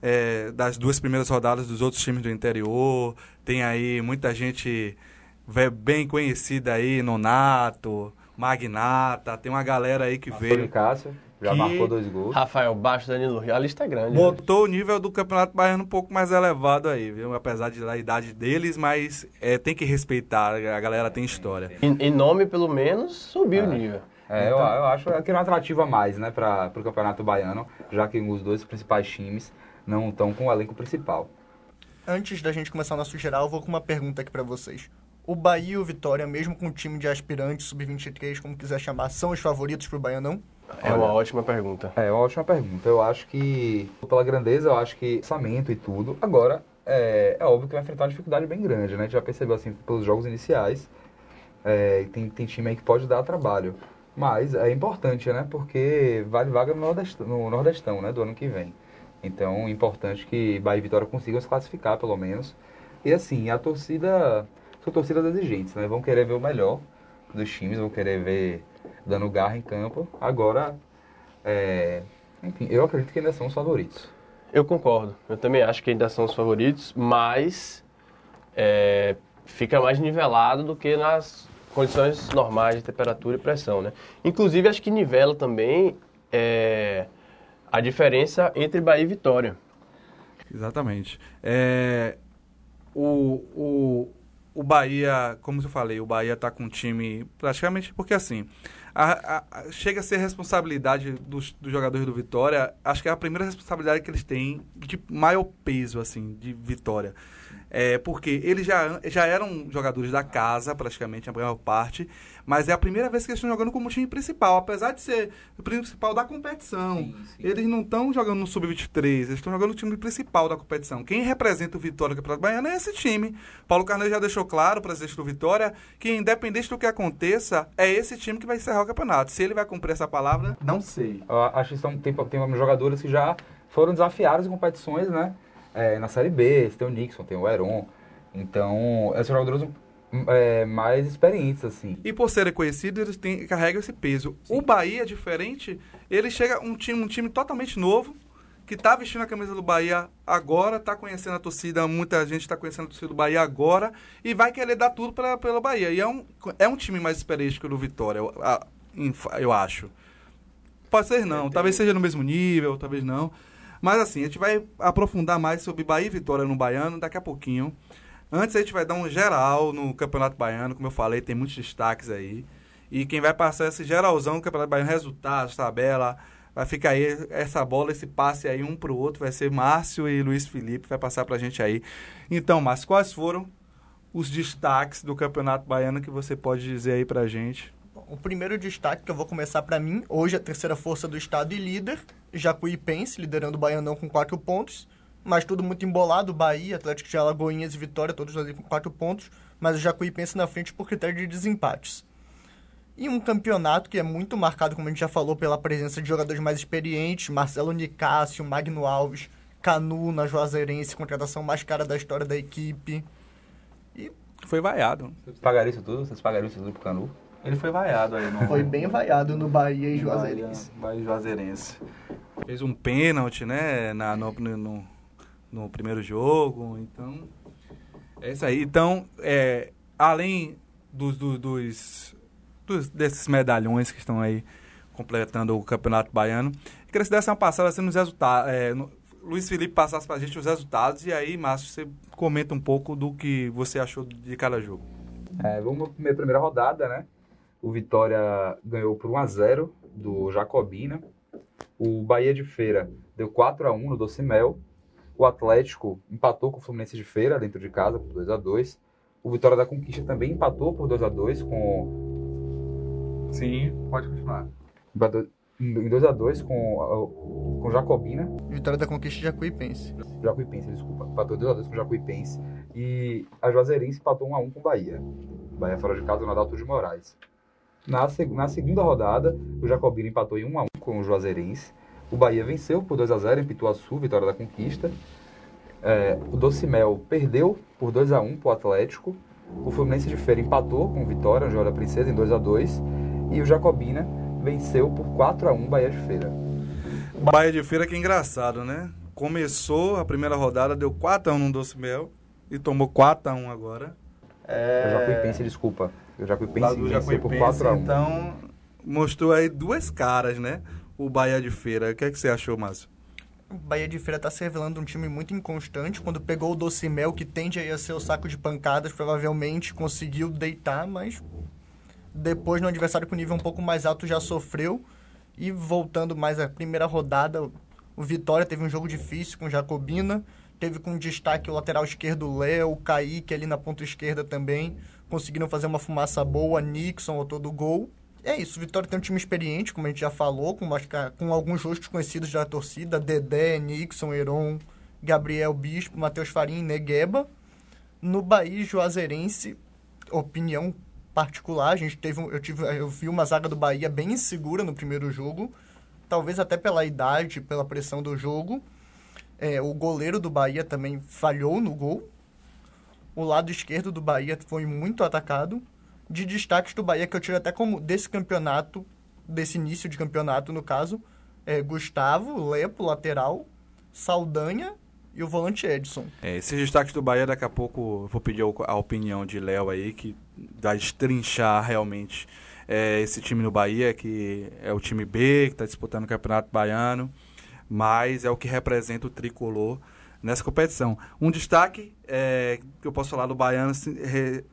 é, das duas primeiras rodadas dos outros times do interior. Tem aí muita gente ve- bem conhecida aí, Nonato, Magnata. Tem uma galera aí que Antônio veio. Cássio já Que- marcou dois gols. Rafael Baixo, Danilo Rio. A lista é grande. né? Botou o nível do Campeonato Baiano um pouco mais elevado aí, viu? Apesar de da idade deles, mas é, tem que respeitar, a galera tem história. Em, em nome, pelo menos, subiu o nível. É, eu, eu acho que é um atrativo a mais, né, para o Campeonato Baiano, já que os dois principais times não estão com o elenco principal. Antes da gente começar o nosso geral, eu vou com uma pergunta aqui pra vocês. O Bahia e o Vitória, mesmo com o time de aspirantes, sub-23, como quiser chamar, são os favoritos pro Baianão? É uma ótima pergunta. É uma ótima pergunta. Eu acho que, pela grandeza, eu acho que orçamento e tudo. Agora, é, é óbvio que vai enfrentar uma dificuldade bem grande, né? A gente já percebeu assim pelos jogos iniciais. É, tem, tem time aí que pode dar trabalho. Mas é importante, né? Porque vale vaga no Nordestão, no Nordestão né? Do ano que vem. Então, é importante que Bahia e Vitória consigam se classificar, pelo menos. E assim, a torcida... São torcidas exigentes, né? Vão querer ver o melhor dos times, vão querer ver dando garra em campo. Agora, é, enfim, eu acredito que ainda são os favoritos. Eu concordo. Eu também acho que ainda são os favoritos, mas é, fica mais nivelado do que nas condições normais de temperatura e pressão, né? Inclusive, acho que nivela também é, a diferença entre Bahia e Vitória. Exatamente. É, o, o, o Bahia, como eu falei, o Bahia está com um time praticamente porque assim a, a, chega a ser responsabilidade dos, dos jogadores do Vitória. Acho que é a primeira responsabilidade que eles têm de maior peso assim de Vitória é, porque eles já, já eram jogadores da casa, praticamente, a maior parte, mas é a primeira vez que eles estão jogando como time principal, apesar de ser o principal da competição. Sim, sim. Eles não estão jogando no Sub-23, eles estão jogando no time principal da competição. Quem representa o Vitória no Campeonato Baiano é esse time. Paulo Carneiro já deixou claro, presidente do Vitória, que independente do que aconteça, é esse time que vai encerrar o campeonato. Se ele vai cumprir essa palavra, não sei. Acho que são, tem, tem jogadores que já foram desafiados em competições, né? É, na Série B, você tem o Nixon, tem o Heron. Então, esses jogadores é, mais experientes, assim. E por serem conhecidos, eles têm, carregam esse peso. Sim. O Bahia é diferente, ele chega um time, um time totalmente novo, que está vestindo a camisa do Bahia agora, está conhecendo a torcida, muita gente está conhecendo a torcida do Bahia agora, e vai querer dar tudo pela Bahia. E é um, é um time mais experiente que o do Vitória, eu, eu acho. Pode ser não, talvez seja no mesmo nível, talvez não. Mas assim, a gente vai aprofundar mais sobre Bahia e Vitória no Baiano daqui a pouquinho. Antes a gente vai dar um geral no Campeonato Baiano, como eu falei, tem muitos destaques aí. E quem vai passar esse geralzão no Campeonato Baiano, resultados, tabela, vai ficar aí essa bola, esse passe aí um pro outro, vai ser Márcio e Luiz Felipe, vai passar pra gente aí. Então, Márcio, quais foram os destaques do Campeonato Baiano que você pode dizer aí pra gente? O primeiro destaque que eu vou começar para mim, hoje a terceira força do estado e líder, Jacuipense, liderando o Baianão com quatro pontos, mas tudo muito embolado, Bahia, Atlético de Alagoinhas e Vitória, todos ali com quatro pontos, mas o Jacuipense na frente por critério de desempates. E um campeonato que é muito marcado, como a gente já falou, pela presença de jogadores mais experientes, Marcelo Nicásio, Magno Alves, Canu na Juazeirense, contratação mais cara da história da equipe. E foi vaiado. Vocês pagaram isso tudo? Vocês pagaram isso tudo pro Canu? Ele foi vaiado aí. No... Foi bem vaiado no Bahia e Juazeirense. Bahia, Bahia e Juazeirense. Fez um pênalti, né, na, no, no, no, primeiro jogo, então... É isso aí. Então, é, além dos, dos, dos, dos, desses medalhões que estão aí completando o Campeonato Baiano, queria que você desse uma passada assim, nos resultados... É, no, Luiz Felipe passasse para a gente os resultados e aí, Márcio, você comenta um pouco do que você achou de cada jogo. É, vamos para a primeira rodada, né? O Vitória ganhou por 1 a 0 do Jacobina. O Bahia de Feira deu 4 a 1 no Docimel. O Atlético empatou com o Fluminense de Feira dentro de casa por 2 a 2. O Vitória da Conquista também empatou por 2 a 2 com Sim, pode continuar. Empatou em 2 a 2 com com Jacobina. Vitória da Conquista de Jacuipense. Jacuipense, desculpa. Empatou 2 a 2 com Jacuipense e a Juazeirense empatou 1 a 1 com o Bahia. Bahia fora de casa no Adalto de Moraes. Na, na segunda rodada, o Jacobina empatou em 1 a 1 com o Juazeirense. O Bahia venceu por 2 a 0 em Pituaçu, vitória da conquista. É, o Docimel perdeu por 2 a 1 para o Atlético. O Fluminense de Feira empatou com o Vitória, João da Princesa, em 2 a 2 E o Jacobina venceu por 4 a 1 Bahia de Feira. Bahia de Feira que é engraçado, né? Começou a primeira rodada, deu 4 a 1 no Docimel e tomou 4 a 1 agora. É... O Jacuipense, desculpa. O Jacuipense venceu por 4 a 1 Então, mostrou aí duas caras, né? O Bahia de Feira. O que, é que você achou, Márcio? O Bahia de Feira está se revelando um time muito inconstante. Quando pegou o Docimel, que tende a ser o saco de pancadas, provavelmente conseguiu deitar, mas depois no adversário com nível um pouco mais alto já sofreu. E voltando mais à primeira rodada, o Vitória teve um jogo difícil com Jacobina. Teve com destaque o lateral esquerdo Léo, o Kaique ali na ponta esquerda também conseguiram fazer uma fumaça boa, Nixon, autor do gol. É isso, o Vitória tem um time experiente, como a gente já falou, com, com alguns rostos conhecidos da torcida, Dedé, Nixon, Heron, Gabriel Bispo, Matheus Faria e Negueba. No Bahia Juazeirense, opinião particular, a gente teve, eu, tive, eu vi uma zaga do Bahia bem insegura no primeiro jogo, talvez até pela idade, pela pressão do jogo. É, o goleiro do Bahia também falhou no gol. O lado esquerdo do Bahia foi muito atacado. De destaques do Bahia, que eu tiro até como desse campeonato, desse início de campeonato, no caso, é Gustavo, Lepo, lateral, Saldanha e o volante Edson. É, esses destaques do Bahia, daqui a pouco vou pedir a opinião de Léo aí, que vai destrinchar realmente é, esse time no Bahia, que é o time B, que está disputando o Campeonato Baiano, mas é o que representa o tricolor nessa competição. Um destaque é, que eu posso falar do Baiano,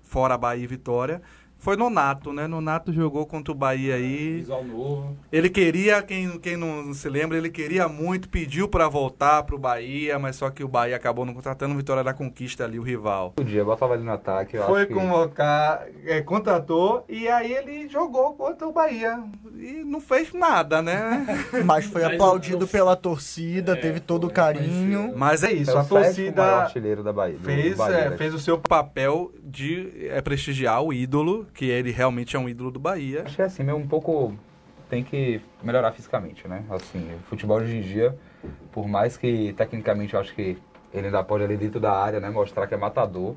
fora Bahia e Vitória, foi Nonato, né? Nonato jogou contra o Bahia aí. Visual novo. Ele queria, quem, quem não se lembra, ele queria muito, pediu para voltar pro Bahia, mas só que o Bahia acabou não contratando Vitória da Conquista ali, o rival. O dia, botava ele no ataque. Eu Foi acho que... convocar, é, contratou e aí ele jogou contra o Bahia. E não fez nada, né? Mas foi Mas aplaudido não- pela torcida, teve todo o carinho. Mas é isso, É a torcida artilheiro da Bahia. fez, Bahia, é, né? fez o seu papel de é, prestigiar o ídolo, que ele realmente é um ídolo do Bahia. Acho que é assim, meio um pouco tem que melhorar fisicamente, né? Assim, o futebol de hoje em dia, por mais que tecnicamente eu acho que ele ainda pode ali dentro da área, né, mostrar que é matador,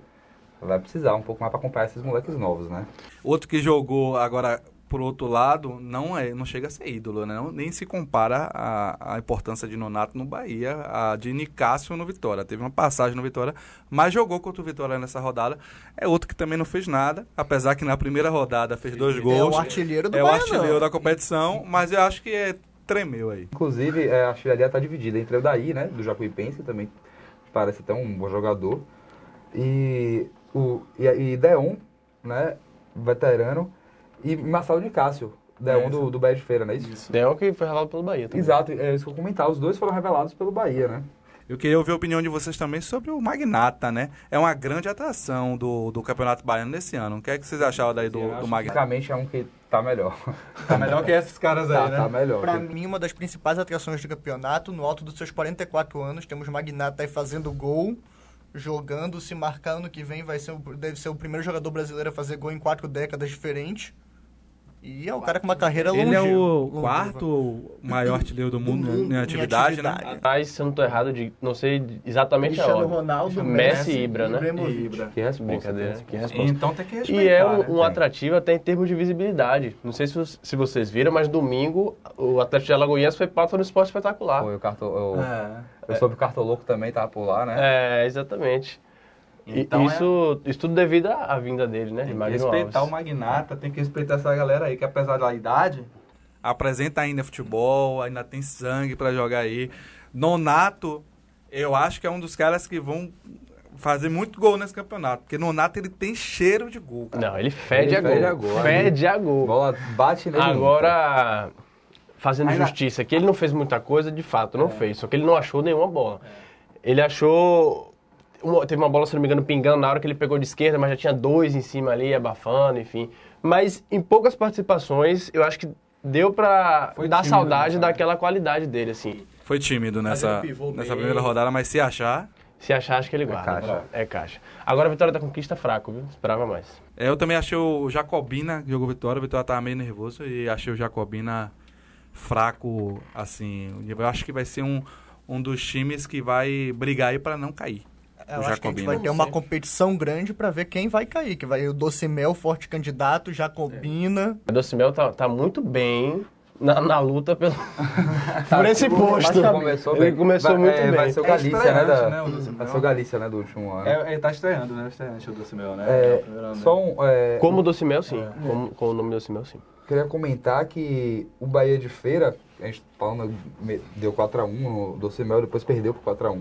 vai precisar um pouco mais para acompanhar esses moleques novos, né? Outro que jogou agora por outro lado, não é, não chega a ser ídolo, né? Não- nem se compara a, a importância de Nonato no Bahia, a de Nicásio no Vitória. Teve uma passagem no Vitória, mas jogou contra o Vitória nessa rodada. É outro que também não fez nada, apesar que na primeira rodada fez dois É gols. o artilheiro do É o Bahia, artilheiro não. da competição, mas eu acho que é tremeu aí. Inclusive, é, a artilharia está dividida entre o Daí, né, do Jacuipense, também parece até um bom jogador, e o e, e Deon, né, veterano, e Marcelo de Cássio, Deon do, do Bahia de Feira, não é isso? Deon que foi revelado pelo Bahia também. Exato, é isso que eu comentar. Os dois foram revelados pelo Bahia, né? Eu queria ouvir a opinião de vocês também sobre o Magnata, né? É uma grande atração do, do Campeonato Baiano nesse ano. O que é que vocês acharam daí do, do Magnata? Basicamente é um que tá melhor. Tá melhor que esses caras tá, tá melhor. Pra mim, uma das principais atrações do campeonato, no alto dos seus 44 anos, temos Magnata aí fazendo gol, jogando, se marcar ano que vem, vai ser, o- deve ser o primeiro jogador brasileiro a fazer gol em quatro décadas diferentes. E é um cara com uma carreira longe. Ele é o quarto maior artilheiro do mundo, Do mundo em em atividade, né? atividade. Mas, se eu não tô errado, de, não sei exatamente a Cristiano ordem. Ronaldo, Messi e Ibra, né? Ibrahimovic. Que resposta. Brincadeira, que que resposta. Então tem que respeitar, E é um, né? um atrativo até em termos de visibilidade. Não sei se, se vocês viram, mas domingo o Atlético de Alagoinhas foi pauta no esporte espetacular. Foi o cartão. Eu, É. eu soube que o cartoloco também tava por lá, né? É, exatamente. Então isso, isso tudo devido à, vinda dele, né? Tem que respeitar o Alves. Magnata, tem que respeitar essa galera aí, que apesar da idade, apresenta ainda futebol, ainda tem sangue pra jogar aí. Nonato, eu acho que é um dos caras que vão fazer muito gol nesse campeonato, porque Nonato ele tem cheiro de gol, cara. Não, ele fede Ele a gol. fede a gol. Fede a gol. bola bate nele. Agora, fazendo Ainda- justiça, que ele não fez muita coisa, de fato, não fez. Só que ele não achou nenhuma bola. Ele achou. Uma- teve uma bola, se não me engano, pingando na hora que ele pegou de esquerda, mas já tinha dois em cima ali, abafando, enfim. Mas em poucas participações, eu acho que deu pra Foi dar tímido, saudade né, daquela qualidade dele, assim. Foi tímido nessa, nessa primeira rodada, mas se achar. Se achar, acho que ele guarda. caixa. É caixa. Agora a vitória da conquista fraco, viu? Esperava mais. É, eu também achei o Jacobina, que jogou Vitória, o Vitória tava meio nervoso e achei o Jacobina fraco, assim. Eu acho que vai ser um, um dos times que vai brigar aí pra não cair. Eu o acho que a gente vai ter uma competição grande pra ver quem vai cair. Que vai o Docimel, forte candidato, Jacobina. O Docimel tá, tá muito bem na, na luta pelo, por esse posto. começou Ele bem. começou vai, muito é, bem. Vai ser o É Galícia, né? Da, né, o vai ser o Galícia, né? Do último ano. É, ele tá estreando, né? Estreante o Docimel, né? É, É só um. é, Como o Docimel, sim. Como, com o nome do Docimel, sim. Queria comentar que o Bahia de Feira, a gente falando, deu 4x1 no Docimel, depois perdeu por 4x1.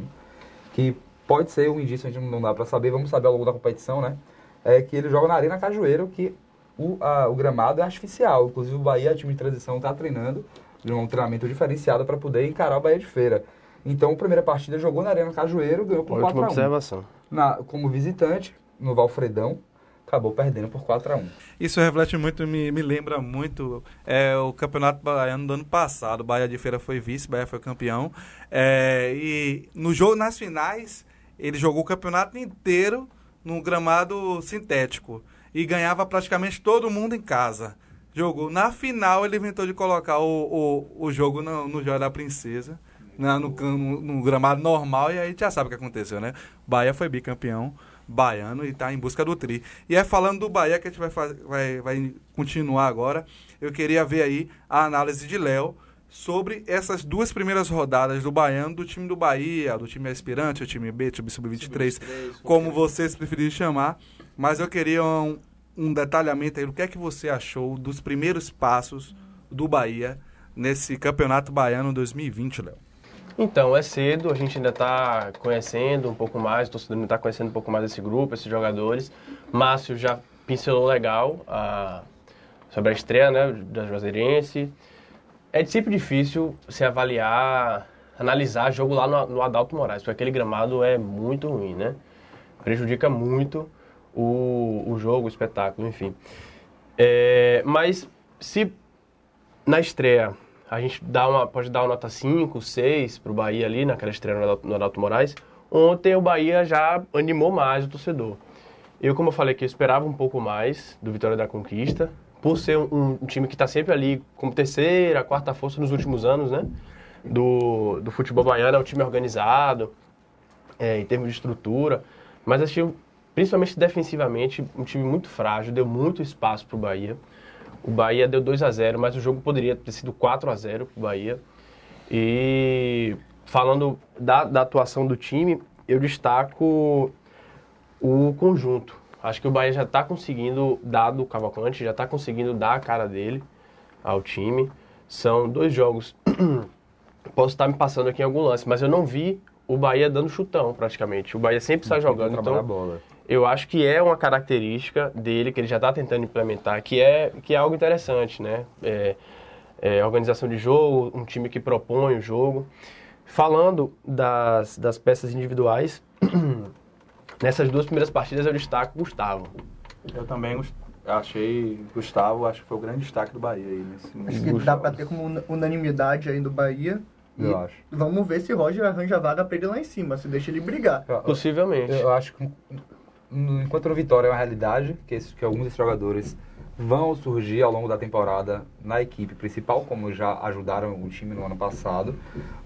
Que pode ser um indício, a gente não dá pra saber, vamos saber ao longo da competição, né? É que ele joga na Arena Cajueiro, que o, a- o gramado é artificial. Inclusive o Bahia, time de transição, tá treinando de um treinamento diferenciado para poder encarar o Bahia de Feira. Então, a primeira partida jogou na Arena Cajueiro, ganhou por Ótima 4x1 observação. na, como visitante no Valfredão. acabou perdendo por 4 a 1 Isso reflete muito, me, me lembra muito é, o Campeonato Baiano do ano passado. O Bahia de Feira foi vice, o Bahia foi campeão. É, e no jogo, nas finais, ele jogou o campeonato inteiro num gramado sintético. E ganhava praticamente todo mundo em casa. Jogou. Na final, ele inventou de colocar o, o, o jogo no, no Joia da Princesa. Na, no, no, no gramado normal, e aí já sabe o que aconteceu, né? Bahia foi bicampeão baiano e está em busca do tri. E é falando do Bahia que a gente vai, vai, vai continuar agora. Eu queria ver aí a análise de Léo sobre essas duas primeiras rodadas do Baiano, do time do Bahia, do time aspirante, o time B, time sub-23, como vocês preferirem chamar. Mas eu queria um, um detalhamento aí do que é que você achou dos primeiros passos do Bahia nesse Campeonato Baiano 2020, Léo. Então, é cedo, a gente ainda está conhecendo um pouco mais, o torcedor ainda está conhecendo um pouco mais esse grupo, esses jogadores. Márcio já pincelou legal a, sobre a estreia né, da Juazeirense. É sempre difícil se avaliar, analisar jogo lá no, no Adalto Moraes, porque aquele gramado é muito ruim, né? Prejudica muito o, o jogo, o espetáculo, enfim. É, mas se na estreia a gente dá uma, pode dar uma nota 5, 6 para o Bahia ali, naquela estreia no Adalto, Moraes. Ontem o Bahia já animou mais o torcedor. Eu, como eu falei que eu esperava um pouco mais do Vitória da Conquista, por ser um, um time que está sempre ali como terceira, quarta força nos últimos anos, né? Do, do futebol baiano, é um time organizado, é, em termos de estrutura, mas achei, principalmente defensivamente, um time muito frágil, deu muito espaço para o Bahia. O Bahia deu 2 a 0 mas o jogo poderia ter sido 4 a 0 para o Bahia. E falando da, da atuação do time, eu destaco o conjunto. Acho que o Bahia já está conseguindo dar do Cavalcante, já está conseguindo dar a cara dele ao time. São dois jogos. Posso estar me passando aqui em algum lance, mas eu não vi o Bahia dando chutão praticamente. O Bahia sempre está jogando. Então, a bola eu acho que é uma característica dele que ele já está tentando implementar, que é, que é algo interessante, né? É, é, organização de jogo, um time que propõe o jogo. Falando das, das peças individuais, nessas duas primeiras partidas eu destaco Gustavo. Eu também achei Gustavo, acho que foi o grande destaque do Bahia aí nesse, nesse Acho que dá para ter como unanimidade aí do Bahia. Eu acho. Vamos ver se Roger arranja vaga para ele lá em cima, se deixa ele brigar. Possivelmente. Eu, eu acho que enquanto no Vitória é uma realidade, que, esse, que alguns desses jogadores vão surgir ao longo da temporada na equipe principal, como já ajudaram o time no ano passado.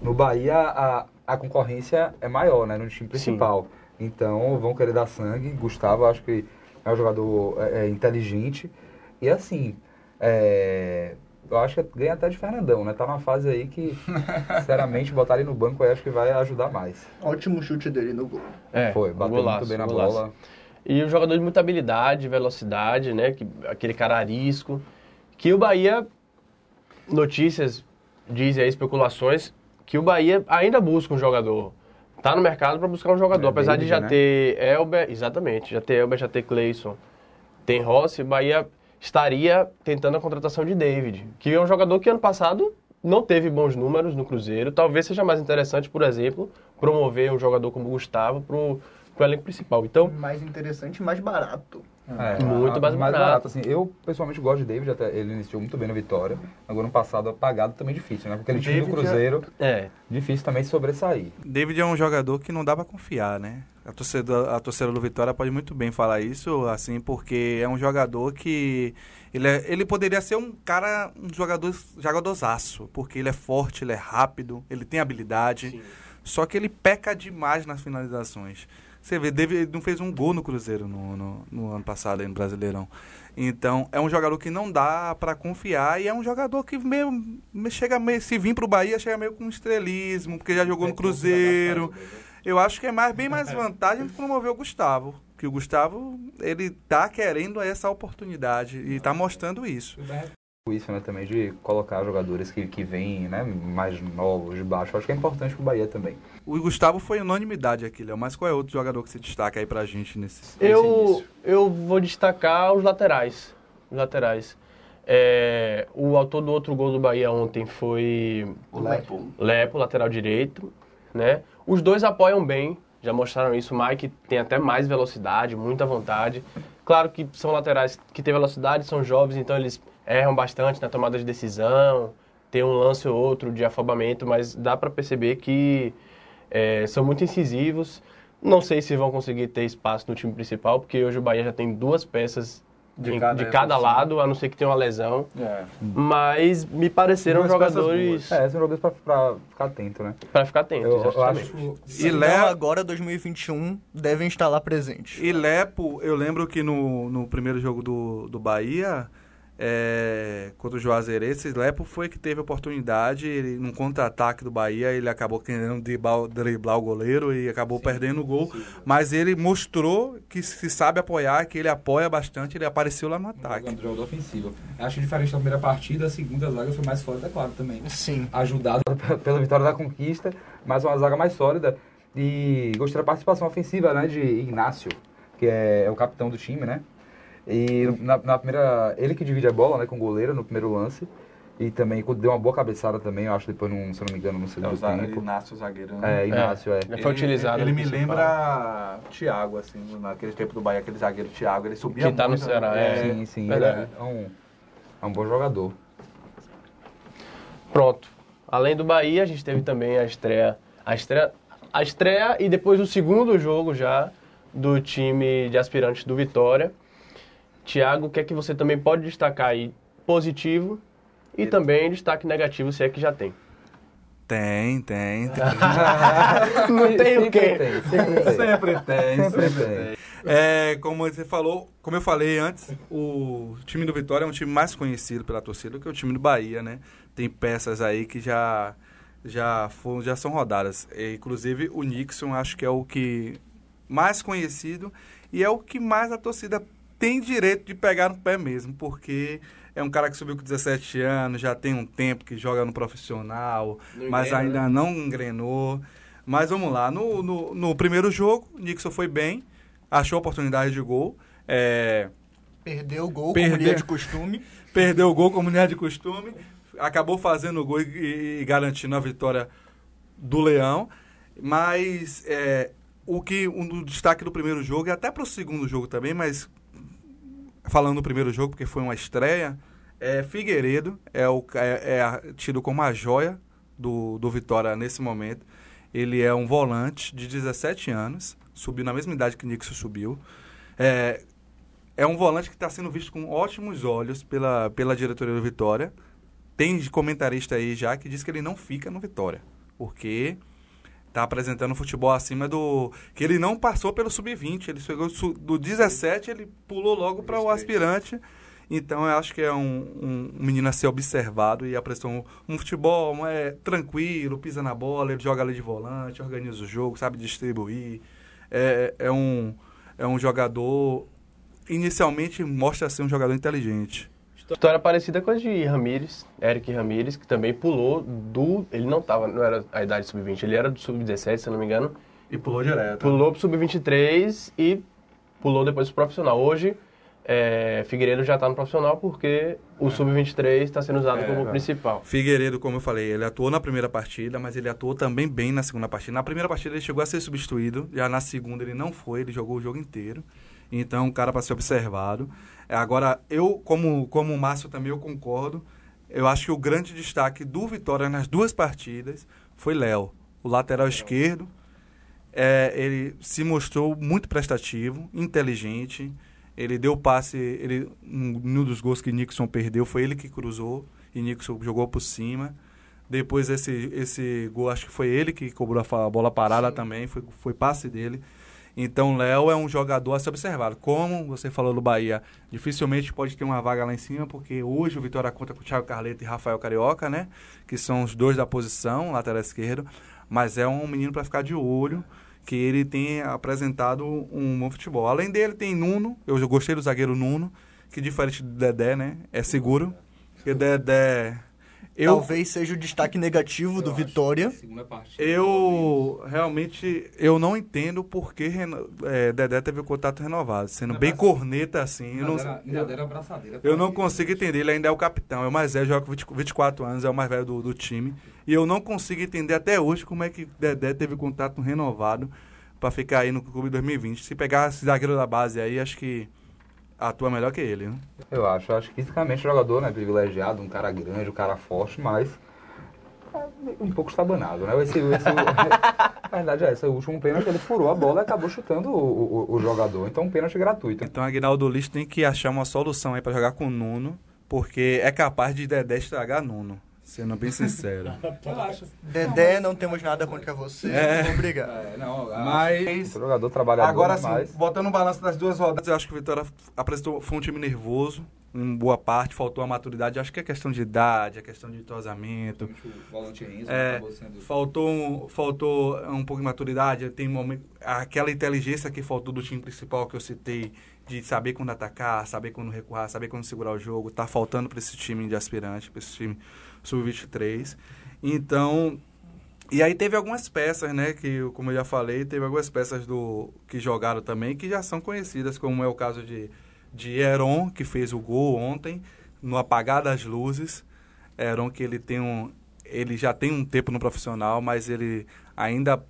No Bahia, a, a concorrência é maior, né, no time principal. Sim. Então, vão querer dar sangue. Gustavo, acho que é um jogador é, é, inteligente. E assim, é, eu acho que ganha até de Fernandão, né? Tá numa fase aí que, sinceramente, botar ele no banco aí acho que vai ajudar mais. Ótimo chute dele no gol. É, Foi, bateu golaço, muito bem na golaço. bola. E um jogador de muita habilidade, velocidade, né? Que, aquele cara arisco. Que o Bahia, notícias dizem aí, especulações, que o Bahia ainda busca um jogador. Tá no mercado para buscar um jogador. É, apesar de já né? ter Elber, exatamente, já ter Elber, já ter Cleison, tem Rossi, o Bahia estaria tentando a contratação de David, que é um jogador que ano passado não teve bons números no Cruzeiro. Talvez seja mais interessante, por exemplo, promover um jogador como Gustavo para pro elenco principal. Então, mais interessante e mais barato. É, muito mais, mais barato. barato. assim. Eu, pessoalmente, gosto de David, até ele iniciou muito bem na Vitória. Agora, no passado, apagado também difícil, né? Porque aquele time do Cruzeiro, é. difícil também sobressair. David é um jogador que não dá para confiar, né? A torcida, a torcida do Vitória pode muito bem falar isso, assim, porque é um jogador que... Ele, é, ele poderia ser um cara, um jogador, jogadorzaço, porque ele é forte, ele é rápido, ele tem habilidade, Sim. só que ele peca demais nas finalizações. Você vê, David não fez um gol no Cruzeiro no, no, no, ano passado, aí no Brasileirão. Então, é um jogador que não dá para confiar e é um jogador que meio, chega meio, se vir para o Bahia, chega meio com estrelismo, porque já jogou no Cruzeiro. Eu acho que é mais, bem mais vantagem de promover o Gustavo. Que o Gustavo, ele tá querendo essa oportunidade e tá mostrando isso isso, né, também de colocar jogadores que, que vêm, né, mais novos, de baixo. Acho que é importante pro Bahia também. O Gustavo foi unanimidade aqui, Léo, mas qual é outro jogador que você destaca aí pra gente nesse, eu, início? Eu vou destacar os laterais. Os laterais. É, o autor do outro gol do Bahia ontem foi o Lepo. Lepo, lateral direito, né? Os dois apoiam bem, já mostraram isso. O Mike tem até mais velocidade, muita vontade. Claro que são laterais que têm velocidade, são jovens, então eles erram bastante na tomada de decisão, tem um lance ou outro de afobamento, mas dá para perceber que é, são muito incisivos. Não sei se vão conseguir ter espaço no time principal, porque hoje o Bahia já tem duas peças De em- cada de cada lado, a não ser que tenha uma lesão. É. Mas me pareceram Duas jogadores É, são jogadores pra, pra ficar atento, né? para ficar atento. Eu, eu exatamente. acho E não, Lé- agora, 2021, devem estar lá presentes. E Lepo, eu lembro que no, no primeiro jogo do, do Bahia, é, contra o Juazeirense, Lepo foi que teve a oportunidade, ele, num contra-ataque do Bahia, ele acabou querendo driblar, driblar o goleiro e acabou perdendo o gol. Mas ele mostrou que se sabe apoiar, que ele apoia bastante, ele apareceu lá no ataque. Jogando jogo ofensivo. Acho diferente da primeira partida, a segunda zaga foi mais forte, é claro, também. Sim. Ajudado. pela vitória da conquista, mas uma zaga mais sólida. E gostei da participação ofensiva né, de Ignácio, que é, é o capitão do time, né? E na, na primeira. Ele que divide a bola né, com o goleiro no primeiro lance. E também deu uma boa cabeçada também, eu acho, depois, no, se eu não me engano, no É o segundo Za- tempo. Inácio zagueiro, né? É, Ignácio, é. Já foi utilizado. Ele no me principal. lembra Thiago, assim, naquele tempo do Bahia, aquele zagueiro Thiago, ele subia Que tá no muito, Ceará, né? é. Sim, sim. Ele verdade. é um, é um bom jogador. Pronto. Além do Bahia, a gente teve também a estreia, a estreia, a estreia e depois o segundo jogo já do time de aspirantes do Vitória. Tiago, o que é que você também pode destacar aí positivo e também destaque negativo, se é que já tem? Tem, tem. Não tem o quê? tem, sempre tem. Sempre tem, Sempre sempre tem. tem. É, como você falou, como eu falei antes, o time do Vitória é um time mais conhecido pela torcida que o time do Bahia, né? Tem peças aí que já já foram, já são rodadas. E, inclusive o Nixon acho que é o que mais conhecido e é o que mais a torcida tem direito de pegar no pé mesmo, porque é um cara que subiu com 17 anos, já tem um tempo que joga no profissional, Não mas ainda não engrenou. Mas vamos lá, no, no, no primeiro jogo, Nixon foi bem, achou oportunidade de gol, é, Perdeu o gol, Perdeu. como dia de costume. perdeu o gol como não é de costume, acabou fazendo o gol e, e garantindo a vitória do Leão. Mas é, o que um destaque do primeiro jogo e até para o segundo jogo também, mas falando do primeiro jogo porque foi uma estreia, é Figueiredo é o é, é tido como a joia do, do Vitória nesse momento. Ele é um volante de 17 anos, subiu na mesma idade que Nixon subiu. É, é um volante que está sendo visto com ótimos olhos pela, pela diretoria do Vitória. Tem comentarista aí já que diz que ele não fica no Vitória, porque tá apresentando futebol acima do. que ele não passou pelo sub-20. Ele chegou do 17, ele pulou logo para o aspirante. Então eu acho que é um, um, um menino a ser observado e apresentou um, um futebol é, tranquilo, pisa na bola, ele joga ali de volante, organiza o jogo, sabe distribuir. É, é, um, é um jogador. Inicialmente mostra ser um jogador inteligente. História parecida com a de Ramires, Eric Ramires, que também pulou do. Ele não tava, não era a idade sub-20, ele era do sub-17, se não me engano. E pulou direto. Pulou pro sub-23 e pulou depois pro profissional. Hoje, é, Figueiredo já tá no profissional porque o sub-23 está sendo usado É, como é. principal. Figueiredo, como eu falei, ele atuou na primeira partida, mas ele atuou também bem na segunda partida. Na primeira partida ele chegou a ser substituído, já na segunda ele não foi, ele jogou o jogo inteiro. Então, um cara para ser observado. É, Agora, eu, como, como o Márcio também, eu concordo. Eu acho que o grande destaque do Vitória nas duas partidas foi Léo, o lateral esquerdo. É, ele se mostrou muito prestativo, inteligente. Ele deu passe, ele, um, um dos gols que Nixon perdeu foi ele que cruzou e Nixon jogou por cima. Depois esse, esse gol, acho que foi ele que cobrou a bola parada também, foi, foi passe dele. Então, Léo é um jogador a ser observado. Como você falou do Bahia, dificilmente pode ter uma vaga lá em cima, porque hoje o Vitória conta com o Thiago Carleto e Rafael Carioca, né? Que são os dois da posição, lateral esquerdo. Mas é um menino para ficar de olho, que ele tem apresentado um bom futebol. Além dele, tem Nuno. Eu gostei do zagueiro Nuno, que diferente do Dedé, né? É seguro. Porque Dedé. Eu, Talvez seja o destaque negativo do Vitória. Segunda partida. eu realmente eu não entendo por que Reno- é, Dedé teve o contrato renovado, sendo bem corneta assim. Eu não, era- ainda era abraçadeira. eu não consigo entender, ele ainda é o capitão, é o mais velho, joga com 20 24 anos, é o mais velho do, do time. E eu não consigo entender até hoje como é que Dedé teve o contrato renovado para ficar aí no Clube 2020. Se pegar esse zagueiro da base aí, acho que atua melhor que ele, né? Eu acho. Acho que fisicamente o jogador né, privilegiado, um cara grande, um cara forte, mas é um pouco estabanado, né? Esse, esse, a verdade é essa, o último pênalti ele furou a bola e acabou chutando o, o, o jogador. Então um pênalti gratuito. Então Aguinaldo Lixo tem que achar uma solução aí pra jogar com o Nuno, porque é capaz de Dedé estragar Nuno, sendo bem sincero. Dedé, não temos nada contra você. É. Obrigado. É, não, Mas O jogador trabalhador agora sim, botando o balanço das duas rodadas, eu acho que o Vitória apresentou foi um time nervoso, em boa parte, faltou a maturidade. Acho que é questão de idade, é questão de entrosamento. o volante Enzo É, acabou sendo... Faltou, um- faltou um pouco de maturidade, tem momento, aquela inteligência que faltou do time principal que eu citei, de saber quando atacar, saber quando recuar, saber quando segurar o jogo, tá faltando para esse time de aspirante, para esse time sub-23. Então, e aí teve algumas peças, né, que como eu já falei, teve algumas peças do que jogaram também que já são conhecidas, como é o caso de de Heron, que fez o gol ontem no apagar das luzes. Heron que ele tem um ele já tem um tempo no profissional, mas ele ainda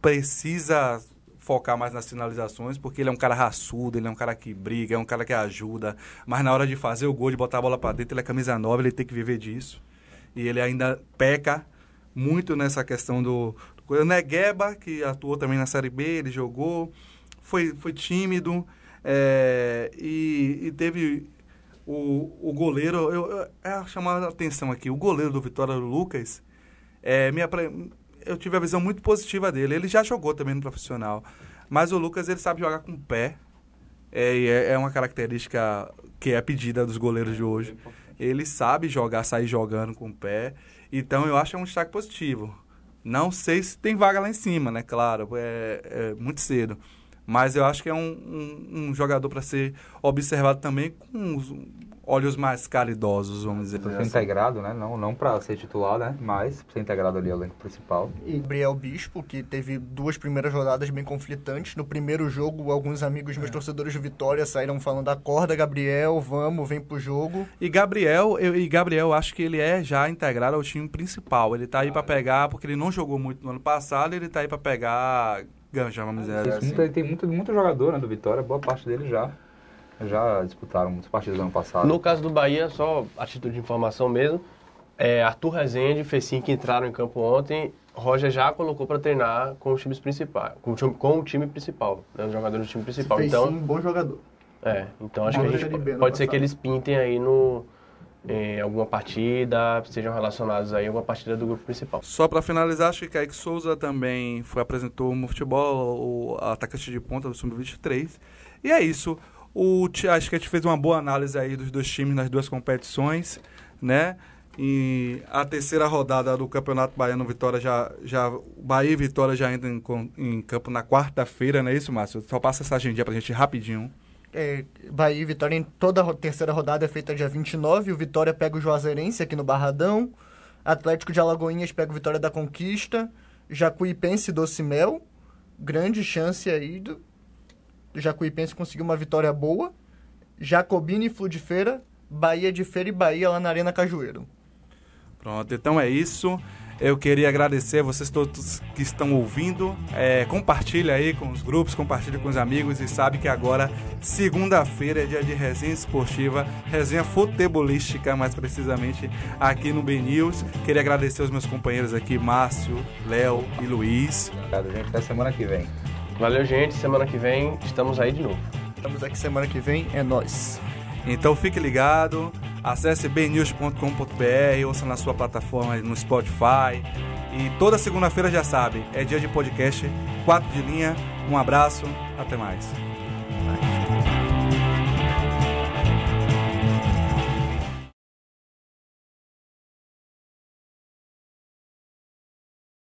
precisa focar mais nas finalizações, porque ele é um cara raçudo, ele é um cara que briga, é um cara que ajuda, mas na hora de fazer o gol, de botar a bola para dentro, ele é camisa nova, ele tem que viver disso. E ele ainda peca muito nessa questão do, do o Negueba, que atuou também na Série B, ele jogou, foi, foi tímido, é, e, e teve o, o goleiro, eu, eu, é chamar a atenção aqui, o goleiro do Vitória, o Lucas, é, apre- eu tive a visão muito positiva dele. Ele já jogou também no profissional, mas o Lucas ele sabe jogar com o pé, é, é, é uma característica que é pedida dos goleiros de hoje. Ele sabe jogar, sair jogando com o pé, então eu acho que é um destaque positivo. Não sei se tem vaga lá em cima, né? Claro, é, é muito cedo. Mas eu acho que é um, um, um jogador para ser observado também com os olhos mais caridosos, vamos dizer Pra ser assim. integrado, né? Não, não pra ser titular, né? Mas pra ser integrado ali ao elenco principal. E Gabriel Bispo, que teve duas primeiras rodadas bem conflitantes. No primeiro jogo, alguns amigos meus torcedores do Vitória saíram falando: acorda, Gabriel, vamos, vem pro jogo. E Gabriel, eu, e Gabriel, eu acho que ele é já integrado ao time principal. Ele tá aí pra pegar, porque ele não jogou muito no ano passado, ele tá aí pra pegar ganja, vamos dizer Tem assim. muito, tem muito, muito jogador né, do Vitória, boa parte deles já, já disputaram muitas partidas no ano passado. No caso do Bahia, só a título de informação mesmo, é, Arthur Rezende e Fecinho que entraram em campo ontem, Roger já colocou para treinar com os times principais, com o time, com o time principal, né, os jogadores do time principal. Fez Então, bom jogador. é, então acho que a Bom gente no pode ser passado. que eles pintem aí no em alguma partida, sejam relacionados aí a alguma partida do grupo principal. Só pra finalizar, acho que Kaique Souza também foi, apresentou no futebol, o atacante de ponta do Sub-23. E é isso. O, acho que a gente fez uma boa análise aí dos dois times nas duas competições, né? E a terceira rodada do Campeonato Baiano Vitória já, já Bahia e Vitória já entram em, em campo na quarta-feira, não é isso, Márcio? Só passa essa agendinha pra gente rapidinho. É, Bahia e Vitória em toda a terceira rodada é feita dia 29. O Vitória pega o Juazeirense aqui no Barradão. Atlético de Alagoinhas pega o Vitória da Conquista. Jacuipense e Docimel. Grande chance aí do, do Jacuipense conseguir uma vitória boa. Jacobina e Flu de Feira. Bahia de Feira e Bahia lá na Arena Cajueiro. Pronto, então é isso. Eu queria agradecer a vocês todos que estão ouvindo. É, compartilha aí com os grupos, compartilha com os amigos e sabe que agora, segunda-feira, é dia de resenha esportiva, resenha futebolística, mais precisamente, aqui no Ben News. Queria agradecer aos meus companheiros aqui, Márcio, Léo e Luiz. Obrigado, gente. Até semana que vem. Valeu, gente. Semana que vem estamos aí de novo. Estamos aqui semana que vem. É nós. Então fique ligado, acesse bnews.com.br, ouça na sua plataforma no Spotify. E toda segunda-feira já sabe, é dia de podcast, 4 de linha. Um abraço, até mais.